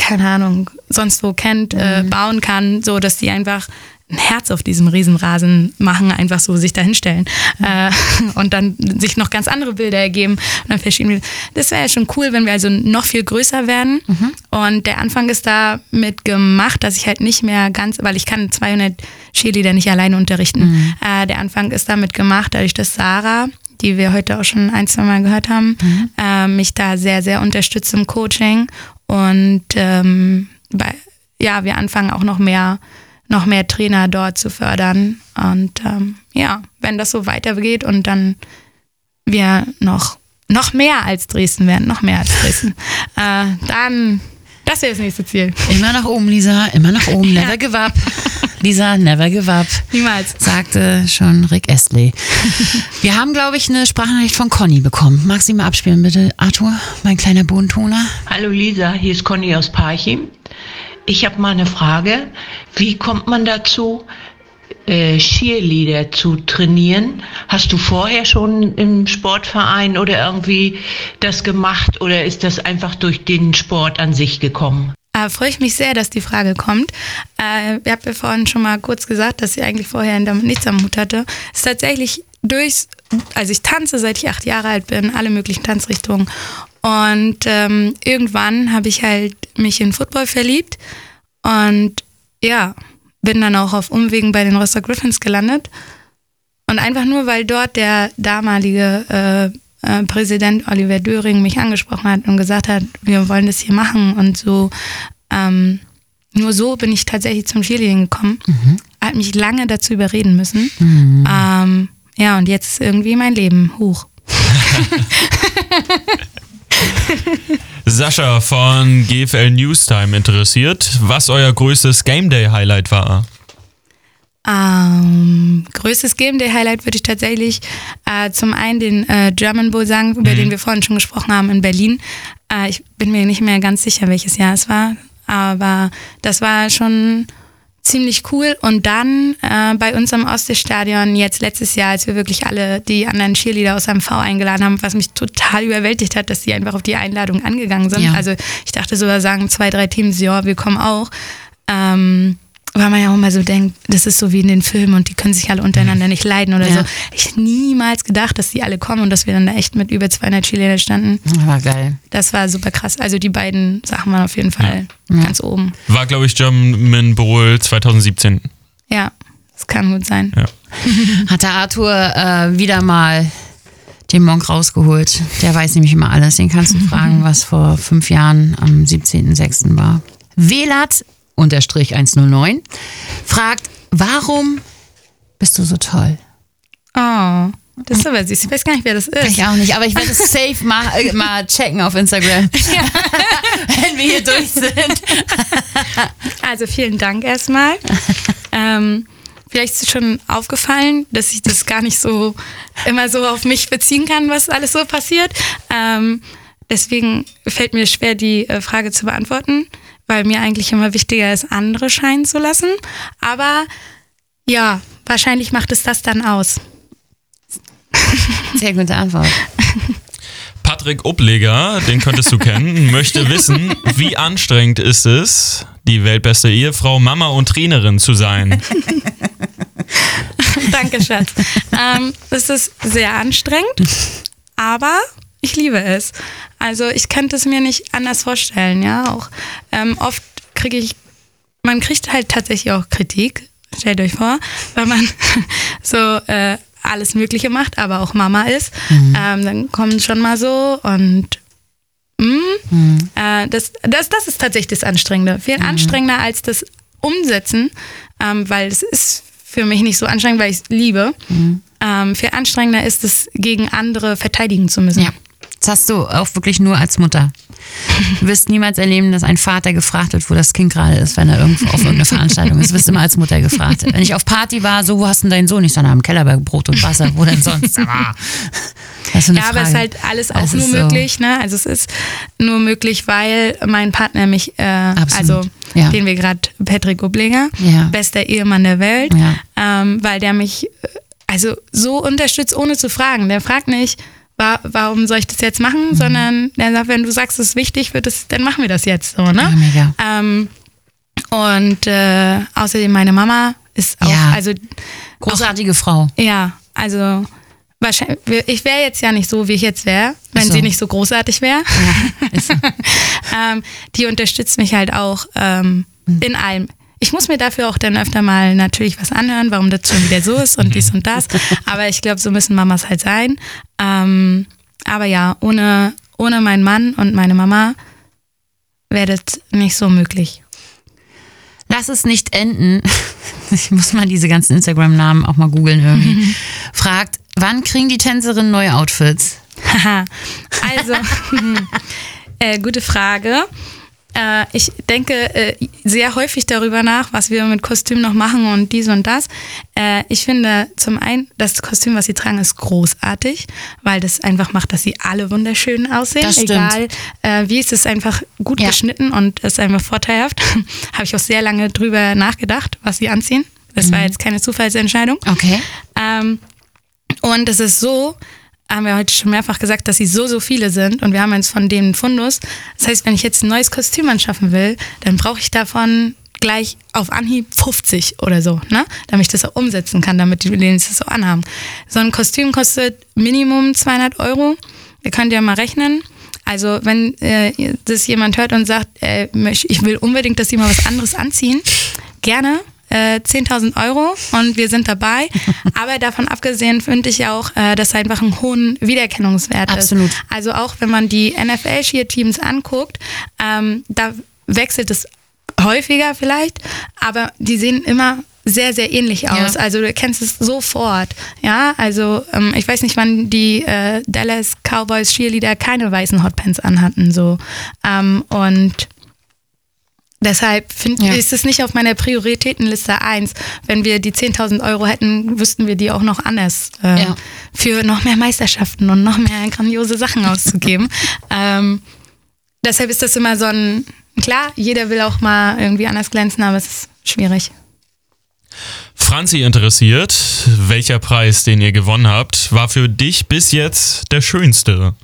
keine Ahnung, sonst wo kennt, äh, bauen kann, so dass die einfach ein Herz auf diesem Riesenrasen machen, einfach so sich da hinstellen äh, und dann sich noch ganz andere Bilder ergeben. Und dann verschieden wir. Das wäre ja schon cool, wenn wir also noch viel größer werden. Und der Anfang ist damit gemacht, dass ich halt nicht mehr ganz, weil ich kann 200 Cheerleader nicht alleine unterrichten. Äh, der Anfang ist damit gemacht, dadurch, dass Sarah die wir heute auch schon ein, zwei Mal gehört haben, äh, mich da sehr, sehr unterstützt im Coaching. Und ähm, bei, ja, wir anfangen auch noch mehr, noch mehr Trainer dort zu fördern. Und ähm, ja, wenn das so weitergeht und dann wir noch, noch mehr als Dresden werden, noch mehr als Dresden, äh, dann, das wäre das nächste Ziel. Immer nach oben, Lisa, immer nach oben. Never give up. Lisa, never give up. Niemals. Sagte schon Rick Astley. Wir haben, glaube ich, eine Sprachnachricht von Conny bekommen. Magst du sie mal abspielen, bitte, Arthur? Mein kleiner Bodentoner. Hallo Lisa, hier ist Conny aus Parchim. Ich habe mal eine Frage. Wie kommt man dazu, äh, Cheerleader zu trainieren? Hast du vorher schon im Sportverein oder irgendwie das gemacht oder ist das einfach durch den Sport an sich gekommen? Äh, freue ich mich sehr, dass die Frage kommt. Äh, ich habe ja vorhin schon mal kurz gesagt, dass ich eigentlich vorher damit nichts am Hut hatte. Es ist tatsächlich durchs, also ich tanze seit ich acht Jahre alt bin, alle möglichen Tanzrichtungen. Und ähm, irgendwann habe ich halt mich in Football verliebt und ja, bin dann auch auf Umwegen bei den Rostock Griffins gelandet. Und einfach nur, weil dort der damalige äh, äh, Präsident Oliver Döring mich angesprochen hat und gesagt hat, wir wollen das hier machen und so. Ähm, nur so bin ich tatsächlich zum Cheerleading gekommen. Hat mich lange dazu überreden müssen. Ähm, ja, und jetzt ist irgendwie mein Leben hoch. Sascha von GFL Newstime interessiert, was euer größtes Game Day Highlight war. Ähm, größtes Game Day Highlight würde ich tatsächlich äh, zum einen den äh, German Bowl sagen, über Mhm. den wir vorhin schon gesprochen haben in Berlin. Äh, ich bin mir nicht mehr ganz sicher, welches Jahr es war, aber das war schon ziemlich cool. Und dann äh, bei uns am Ostseestadion jetzt letztes Jahr, als wir wirklich alle die anderen Cheerleader aus MV eingeladen haben, was mich total überwältigt hat, dass die einfach auf die Einladung angegangen sind. Ja. Also ich dachte sogar sagen zwei, drei Teams, ja, wir kommen auch. Ähm, weil man ja auch immer so denkt, das ist so wie in den Filmen und die können sich alle untereinander nicht leiden oder Ja. so. Ich hätte niemals gedacht, dass die alle kommen und dass wir dann da echt mit über 200 Cheerleader standen. War geil. Das war super krass. Also die beiden Sachen waren auf jeden Fall ganz oben. War, glaube ich, German Bowl 2017. Ja, das kann gut sein. Ja. Hat der Arthur äh, wieder mal den Monk rausgeholt. Der weiß nämlich immer alles. Den kannst du fragen, was vor fünf Jahren am 17.06. war. Unterstrich 109 fragt, warum bist du so toll? Oh, das ist aber süß. Ich weiß gar nicht, wer das ist. Ich auch nicht, aber ich werde es safe mal, äh, mal checken auf Instagram, wenn wir hier durch sind. Also vielen Dank erstmal. ähm, vielleicht ist es schon aufgefallen, dass ich das gar nicht so immer so auf mich beziehen kann, was alles so passiert. Ähm, deswegen fällt mir schwer, die äh, Frage zu beantworten, weil mir eigentlich immer wichtiger ist, andere scheinen zu lassen. Aber ja, wahrscheinlich macht es das dann aus. Sehr gute Antwort. Patrick Obleger, den könntest du kennen, möchte wissen, wie anstrengend ist es, die weltbeste Ehefrau, Mama und Trainerin zu sein? Danke, Schatz. ähm, es ist sehr anstrengend, aber ich liebe es. Also ich könnte es mir nicht anders vorstellen, ja. Auch ähm, oft kriege ich, man kriegt halt tatsächlich auch Kritik, stellt euch vor, weil man so äh, alles Mögliche macht, aber auch Mama ist. Mhm. Ähm, dann kommen schon mal so und mh, Mhm. äh, das, das, das ist tatsächlich das Anstrengende. Viel Mhm. anstrengender als das Umsetzen, ähm, weil es ist für mich nicht so anstrengend, weil ich es liebe. Mhm. Ähm, viel anstrengender ist es, gegen andere verteidigen zu müssen. Ja. Das hast du auch wirklich nur als Mutter. Du wirst niemals erleben, dass ein Vater gefragt wird, wo das Kind gerade ist, wenn er irgendwo auf irgendeiner Veranstaltung ist. Du wirst immer als Mutter gefragt. Wenn ich auf Party war, so, wo hast du denn deinen Sohn? Ich sage, na, im Keller bei Brot und Wasser. Wo denn sonst? Das ist Ja, aber es ist Frage. halt alles auch Es nur ist so- möglich, ne? Also es ist nur möglich, weil mein Partner mich, äh, also ja. den wir gerade, Patrick Oblinger, Ja. bester Ehemann der Welt, Ja. ähm, weil der mich äh, also so unterstützt, ohne zu fragen. Der fragt nicht, wa warum soll ich das jetzt machen, Mhm. sondern der sagt, wenn du sagst, es ist wichtig, wird es, dann machen wir das jetzt so, ne? Ja. Ähm, und äh, außerdem meine Mama ist auch, Ja. also Großartige Frau. ja, also wahrscheinlich, ich wäre jetzt ja nicht so, wie ich jetzt wäre, wenn so. sie nicht so großartig wäre. ähm, die unterstützt mich halt auch ähm, Mhm. in allem. Ich muss mir dafür auch dann öfter mal natürlich was anhören, warum das schon wieder so ist und dies und das. Aber ich glaube, so müssen Mamas halt sein. Ähm, aber ja, ohne, ohne meinen Mann und meine Mama wäre das nicht so möglich. Lass es nicht enden. Ich muss mal diese ganzen Instagram-Namen auch mal googeln irgendwie. Fragt, wann kriegen die Tänzerinnen neue Outfits? Haha. also, äh, gute Frage. Äh, ich denke äh, sehr häufig darüber nach, was wir mit Kostüm noch machen und dies und das. Äh, ich finde zum einen, das Kostüm, was sie tragen, ist großartig, weil das einfach macht, dass sie alle wunderschön aussehen. Das stimmt. Egal äh, wie, es ist einfach gut Ja. geschnitten und ist einfach vorteilhaft. Habe ich auch sehr lange drüber nachgedacht, was sie anziehen. Das war Mhm. jetzt keine Zufallsentscheidung. Okay. Ähm, und es ist so, haben wir heute schon mehrfach gesagt, dass sie so, so viele sind und wir haben jetzt von denen Fundus. Das heißt, wenn ich jetzt ein neues Kostüm anschaffen will, dann brauche ich davon gleich auf Anhieb 50 oder so, ne? Damit ich das auch umsetzen kann, damit die Ladies das auch anhaben. So ein Kostüm kostet Minimum 200 Euro. Ihr könnt ja mal rechnen. Also wenn äh, das jemand hört und sagt, äh, ich will unbedingt, dass sie mal was anderes anziehen, gerne. Äh, 10.000 Euro und wir sind dabei. Aber davon abgesehen finde ich ja auch, äh, dass einfach einen hohen Wiedererkennungswert Absolut. ist. Also auch wenn man die NFL-Cheer-Teams anguckt, ähm, da wechselt es häufiger vielleicht, aber die sehen immer sehr, sehr ähnlich Ja. aus. Also du erkennst es sofort. Ja, also ähm, ich weiß nicht, wann die äh, Dallas Cowboys Cheerleader keine weißen Hotpants anhatten. So. Ähm, und deshalb find, Ja. ist es nicht auf meiner Prioritätenliste eins. Wenn wir die 10.000 Euro hätten, wüssten wir die auch noch anders äh, Ja. für noch mehr Meisterschaften und noch mehr grandiose Sachen auszugeben. ähm, deshalb ist das immer so ein, klar, jeder will auch mal irgendwie anders glänzen, aber es ist schwierig. Franzi interessiert, welcher Preis, den ihr gewonnen habt, war für dich bis jetzt der schönste?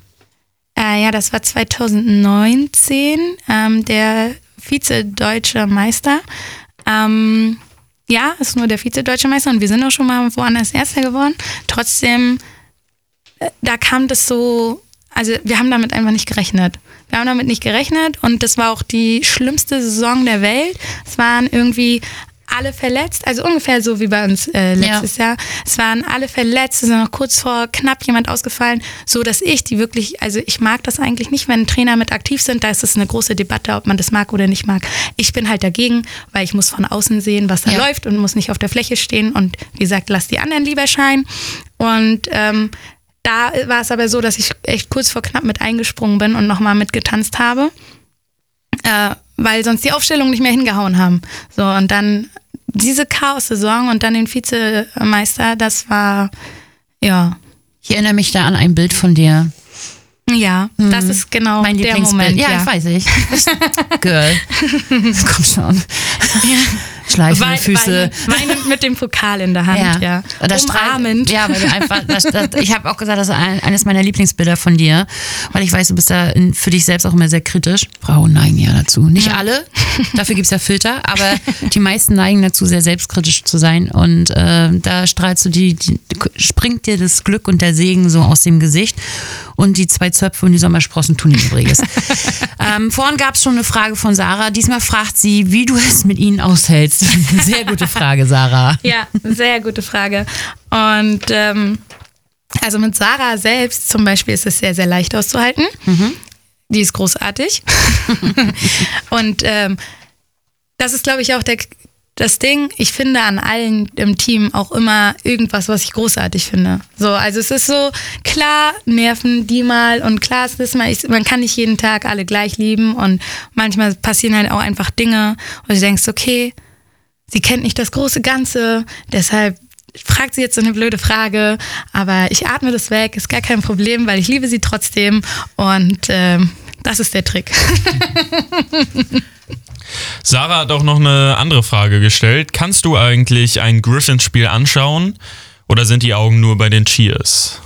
Äh, ja, das war 2019, ähm, der Vize-Deutsche Meister. Ähm, ja, ist nur der Vize-Deutsche Meister und wir sind auch schon mal woanders Erster geworden. Trotzdem, äh, da kam das so, also wir haben damit einfach nicht gerechnet. Wir haben damit nicht gerechnet und das war auch die schlimmste Saison der Welt. Es waren irgendwie alle verletzt, also ungefähr so wie bei uns äh, letztes Jahr. Es waren alle verletzt, es ist noch kurz vor knapp jemand ausgefallen, so dass ich die wirklich, also ich mag das eigentlich nicht, wenn Trainer mit aktiv sind, da ist es eine große Debatte, ob man das mag oder nicht mag. Ich bin halt dagegen, weil ich muss von außen sehen, was da Ja. läuft und muss nicht auf der Fläche stehen und wie gesagt, lass die anderen lieber scheinen. Und ähm, da war es aber so, dass ich echt kurz vor knapp mit eingesprungen bin und nochmal mitgetanzt habe äh, weil sonst die Aufstellungen nicht mehr hingehauen haben. So, und dann diese Chaos-Saison und dann den Vizemeister, das war, ja. Ich erinnere mich da an ein Bild von dir. Ja, das ist genau mein der. Moment. Ja, ja. ich weiß ich. Girl. Komm schon. Schleifende Wein- Füße. Weinend, weinend mit dem Pokal in der Hand, ja. Da strahlt- Umarmend. Ja, weil du einfach, das, das, ich habe auch gesagt, das ist ein, eines meiner Lieblingsbilder von dir, weil ich weiß, du bist da für dich selbst auch immer sehr kritisch. Frauen neigen ja dazu. Nicht alle, dafür gibt's ja Filter, aber die meisten neigen dazu, sehr selbstkritisch zu sein. Und äh, da strahlst du die, die, springt dir das Glück und der Segen so aus dem Gesicht. Und die zwei Zöpfe und die Sommersprossen tun ihr Übriges. ähm, vorhin gab's schon eine Frage von Sarah. Diesmal fragt sie, wie du es mit ihnen aushältst. Sehr gute Frage, Sarah. Ja, sehr gute Frage. Und ähm, also mit Sarah selbst zum Beispiel ist es sehr, sehr leicht auszuhalten. Die ist großartig. Und ähm, das ist, glaube ich, auch der, das Ding. Ich finde an allen im Team auch immer irgendwas, was ich großartig finde. So, also es ist so, klar nerven die mal und klar ist das mal, ich, man kann nicht jeden Tag alle gleich lieben und manchmal passieren halt auch einfach Dinge und du denkst, okay, sie kennt nicht das große Ganze, deshalb fragt sie jetzt so eine blöde Frage, aber ich atme das weg, ist gar kein Problem, weil ich liebe sie trotzdem und ähm, das ist der Trick. Sarah hat auch noch eine andere Frage gestellt. Kannst du eigentlich ein Griffins-Spiel anschauen oder sind die Augen nur bei den Cheers?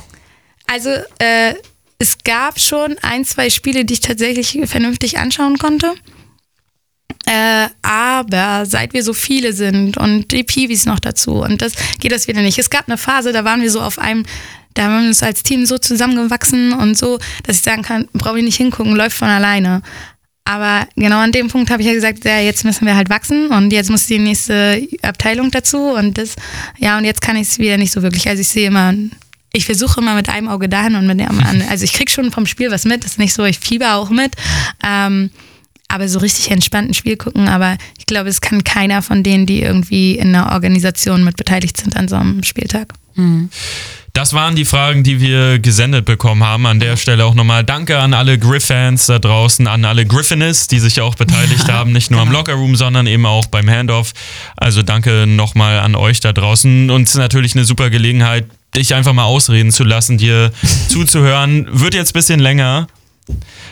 Also äh, es gab schon ein, zwei Spiele, die ich tatsächlich vernünftig anschauen konnte. Äh, aber seit wir so viele sind und die Piwis noch dazu und das geht das wieder nicht. Es gab eine Phase, da waren wir so auf einem, da haben wir uns als Team so zusammengewachsen und so, dass ich sagen kann, brauche ich nicht hingucken, läuft von alleine. Aber genau an dem Punkt habe ich ja gesagt, ja, jetzt müssen wir halt wachsen und jetzt muss die nächste Abteilung dazu und das, ja, und jetzt kann ich es wieder nicht so wirklich. Also ich sehe immer, ich versuche immer mit einem Auge dahin und mit dem anderen. Also ich krieg schon vom Spiel was mit, das ist nicht so, ich fieber auch mit. Ähm, aber so richtig entspannt ein Spiel gucken, aber ich glaube, es kann keiner von denen, die irgendwie in einer Organisation mit beteiligt sind an so einem Spieltag. Das waren die Fragen, die wir gesendet bekommen haben. An der Stelle auch nochmal Danke an alle Griff-Fans da draußen, an alle Griffinis, die sich auch beteiligt haben, nicht nur am Lockerroom, sondern eben auch beim Handoff. Also danke nochmal an euch da draußen. Und es ist natürlich eine super Gelegenheit, dich einfach mal ausreden zu lassen, dir zuzuhören. Wird jetzt ein bisschen länger,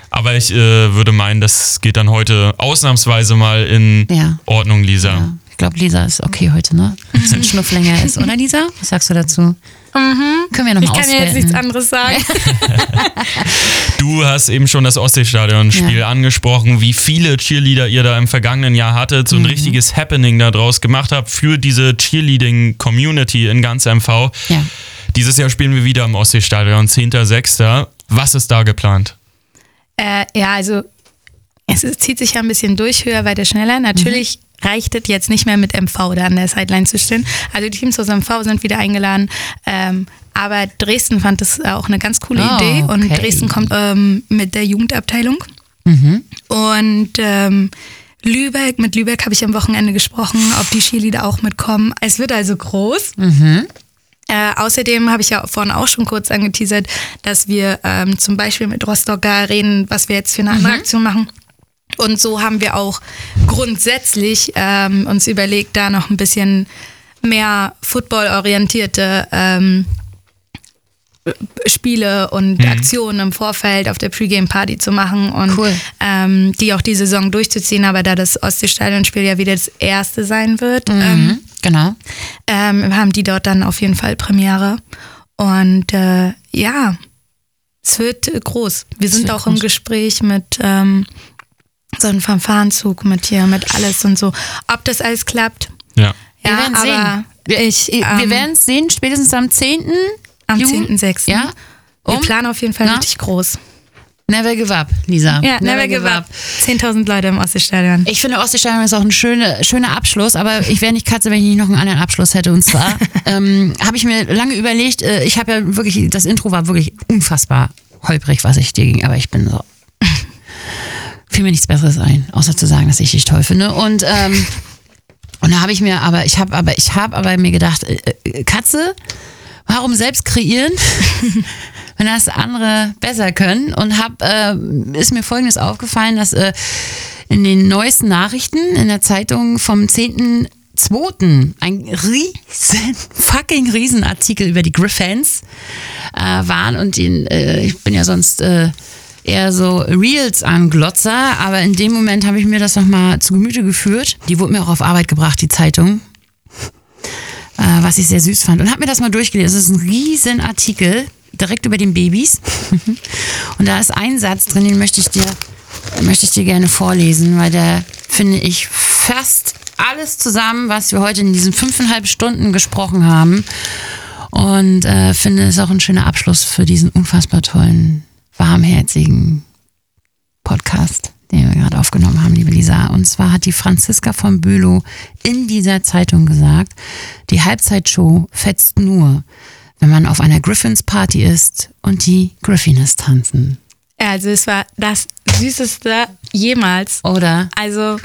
aber ich äh, würde meinen, das geht dann heute ausnahmsweise mal in Ja. Ordnung, Lisa. Ich glaube, Lisa ist okay heute, ne? Wenn es ein Schnuff länger ist, oder Lisa? Was sagst du dazu? Mhm. Können wir nochmal Ich kann ja jetzt nichts anderes sagen. Du hast eben schon das Ostseestadion-Spiel Ja. angesprochen, wie viele Cheerleader ihr da im vergangenen Jahr hattet, so ein Mhm. richtiges Happening daraus gemacht habt für diese Cheerleading-Community in ganz MV. Ja. Dieses Jahr spielen wir wieder im Ostseestadion, 10.06. Was ist da geplant? Äh, ja, also es zieht sich ja ein bisschen durch, höher, weiter, schneller. Natürlich reicht es jetzt nicht mehr mit MV da an der Sideline zu stehen. Also die Teams aus MV sind wieder eingeladen. Ähm, aber Dresden fand das auch eine ganz coole Oh, Idee und okay. Dresden kommt ähm, mit der Jugendabteilung. Mhm. Und ähm, Lübeck, mit Lübeck habe ich am Wochenende gesprochen, ob die Cheerleader auch mitkommen. Es wird also groß. Mhm. Äh, außerdem habe ich ja vorhin auch schon kurz angeteasert, dass wir ähm, zum Beispiel mit Rostocker reden, was wir jetzt für eine andere Aktion machen. Und so haben wir auch grundsätzlich ähm, uns überlegt, da noch ein bisschen mehr football-orientierte ähm, Spiele und Mhm. Aktionen im Vorfeld auf der Pre-Game-Party zu machen und Cool. ähm, die auch die Saison durchzuziehen. Aber da das Ostseestadion-Spiel ja wieder das erste sein wird, ähm, Mhm. Genau. ähm, haben die dort dann auf jeden Fall Premiere. Und äh, ja, es wird äh, groß. Wir sind wird auch im groß. Gespräch mit ähm, so einem Fanfarenzug, mit hier, mit alles und so. Ob das alles klappt? Ja. Wir Ja, werden aber sehen. Wir, ich, wir ähm, werden es sehen, spätestens am 10. am Juni. 10.6. Ja? Wir Um? planen auf jeden Fall Na? richtig groß. Never give up, Lisa. Ja, never, give up. 10.000 Leute im Ostseestadion. Ich finde, Ostseestadion ist auch ein schöner, schöner Abschluss, aber ich wäre nicht Katze, wenn ich nicht noch einen anderen Abschluss hätte. Und zwar ähm, habe ich mir lange überlegt, äh, ich habe ja wirklich, das Intro war wirklich unfassbar holprig, was ich dir ging, aber ich bin so. Fiel mir nichts Besseres ein, außer zu sagen, dass ich dich toll finde. Und, ähm, und da habe ich mir, aber ich habe aber, ich habe aber mir gedacht, äh, äh, Katze, warum selbst kreieren? wenn das andere besser können. Und hab, äh, ist mir Folgendes aufgefallen, dass äh, in den neuesten Nachrichten in der Zeitung vom 10.2. ein riesen, fucking riesen Artikel über die Griffins äh, waren und den, äh, ich bin ja sonst äh, eher so Reels an Glotzer, aber in dem Moment habe ich mir das nochmal zu Gemüte geführt. Die wurde mir auch auf Arbeit gebracht, die Zeitung. Äh, was ich sehr süß fand. Und habe mir das mal durchgelesen. Es ist ein riesen Artikel, direkt über den Babys. Und da ist ein Satz drin, den möchte ich dir, möchte ich dir gerne vorlesen, weil der, finde ich, fasst alles zusammen, was wir heute in diesen fünfeinhalb Stunden gesprochen haben. Und äh, finde es auch ein schöner Abschluss für diesen unfassbar tollen, warmherzigen Podcast, den wir gerade aufgenommen haben, liebe Lisa. Und zwar hat die Franziska von Bülow in dieser Zeitung gesagt, die Halbzeitshow fetzt nur, wenn man auf einer Griffins Party ist und die Griffiners tanzen. Also es war das Süßeste jemals. Oder? Also,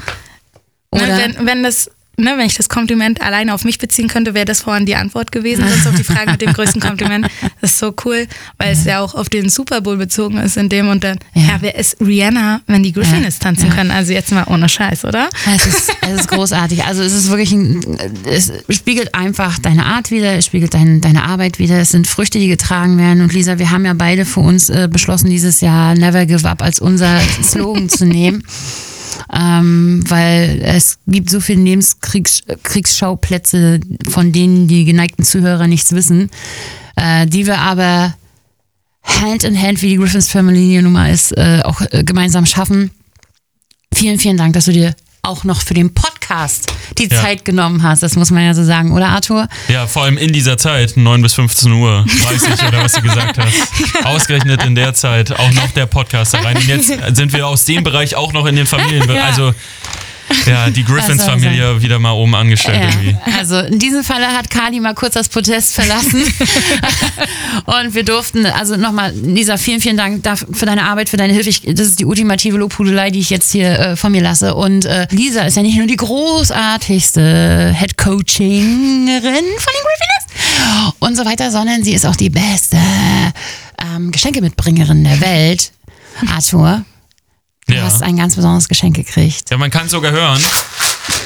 Oder? Ne, wenn, wenn das, ne, wenn ich das Kompliment alleine auf mich beziehen könnte, wäre das vorhin die Antwort gewesen. Sonst auf die Frage mit dem größten Kompliment. Das ist so cool, weil es ja auch auf den Super Bowl bezogen ist in dem und dann, ja, wer ist Rihanna, wenn die Griffins tanzen können? Also jetzt mal ohne Scheiß, oder? Es ist, es ist großartig. Also es ist wirklich ein, es spiegelt einfach deine Art wieder, es spiegelt dein, deine Arbeit wieder. Es sind Früchte, die getragen werden. Und Lisa, wir haben ja beide für uns äh, beschlossen, dieses Jahr Never Give Up als unser Slogan zu nehmen. Ähm, weil es gibt so viele Lebenskriegsschauplätze, von denen die geneigten Zuhörer nichts wissen, äh, die wir aber Hand in Hand, wie die Griffins Family nun mal ist, äh, auch äh, gemeinsam schaffen. Vielen, vielen Dank, dass du dir auch noch für den Podcast die Ja. Zeit genommen hast. Das muss man ja so sagen, oder Arthur? Ja, vor allem in dieser Zeit, 9 bis 15 Uhr, weiß ich, oder was du gesagt hast. Ausgerechnet in der Zeit auch noch der Podcast rein. Und jetzt sind wir aus dem Bereich auch noch in den Familienbereich. Ja. Also, ja, die Griffins-Familie wieder mal oben angestellt irgendwie. Also in diesem Falle hat Kali mal kurz das Protest verlassen. und wir durften, also nochmal, Lisa, vielen, vielen Dank für deine Arbeit, für deine Hilfe. Ich, das ist die ultimative Lobhudelei, die ich jetzt hier äh, von mir lasse. Und äh, Lisa ist ja nicht nur die großartigste Head-Coachingerin von den Griffins und so weiter, sondern sie ist auch die beste ähm, Geschenkemitbringerin der Welt. Arthur, du Ja. hast ein ganz besonderes Geschenk gekriegt. Ja, man kann es sogar hören.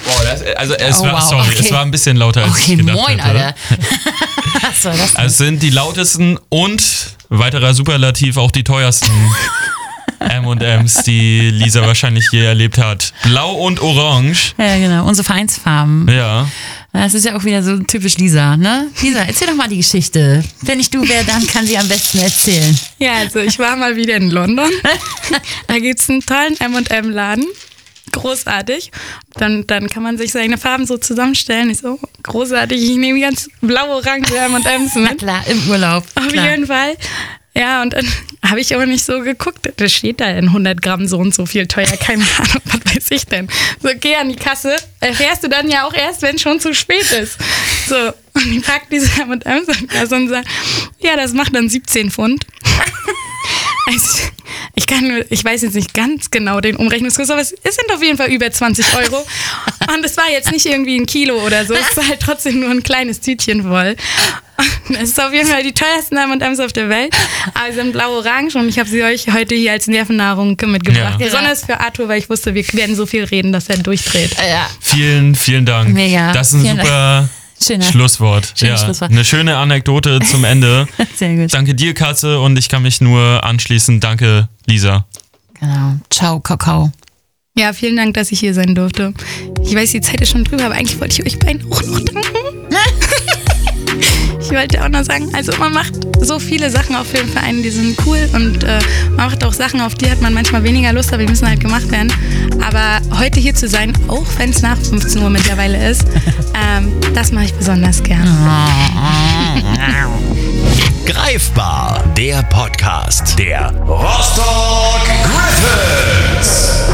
Boah, das, also es Oh, war, wow, sorry, okay. es war ein bisschen lauter als Okay, ich gedacht moin, hätte. Alter. Was soll das denn? Es sind die lautesten und weiterer Superlativ auch die teuersten M&M's, die Lisa wahrscheinlich je erlebt hat. Blau und Orange. Ja, genau. Unsere Vereinsfarben. Ja. Das ist ja auch wieder so typisch Lisa, ne? Lisa, erzähl doch mal die Geschichte. Wenn nicht du, wer dann kann sie am besten erzählen. Ja, also ich war mal wieder in London. da gibt es einen tollen M&M-Laden. Großartig. Dann, dann kann man sich seine Farben so zusammenstellen. Ich so, großartig, ich nehme ganz blau-orange M&M's mit. Na klar, im Urlaub. Auf klar. jeden Fall. Ja, und dann habe ich aber nicht so geguckt. Da steht da in 100 Gramm so und so viel teuer. Keine Ahnung, was weiß ich denn. So, geh an die Kasse. Erfährst du dann ja auch erst, wenn schon zu spät ist. So, und die packt diese M&M's an die Kasse und sagt, ja, das macht dann 17 Pfund. Also, ich kann ich weiß jetzt nicht ganz genau den Umrechnungskurs, aber es, sind auf jeden Fall über 20 Euro. Und es war jetzt nicht irgendwie ein Kilo oder so, es war halt trotzdem nur ein kleines Tütchen voll. Und Es ist auf jeden Fall die teuersten M&M's auf der Welt. Aber sie sind blau-orange und ich habe sie euch heute hier als Nervennahrung mitgebracht. Ja. Besonders für Arthur, weil ich wusste, wir werden so viel reden, dass er durchdreht. Ja. Vielen, vielen Dank. Mega. Das ist ein Vielen super Schöner- Schlusswort. ja, Schlusswort. Eine schöne Anekdote zum Ende. Sehr gut. Danke dir, Katze, und ich kann mich nur anschließen. Danke, Lisa. Genau. Ciao, Kakao. Ja, vielen Dank, dass ich hier sein durfte. Ich weiß, die Zeit ist schon drüber, aber eigentlich wollte ich euch beiden auch noch danken. Ich wollte auch noch sagen, also man macht so viele Sachen auf jeden Verein, die sind cool und äh, man macht auch Sachen, auf die hat man manchmal weniger Lust, aber die müssen halt gemacht werden. Aber heute hier zu sein, auch wenn es nach 15 Uhr mittlerweile ist, ähm, das mache ich besonders gern. Greifbar, der Podcast der Rostock Griffins.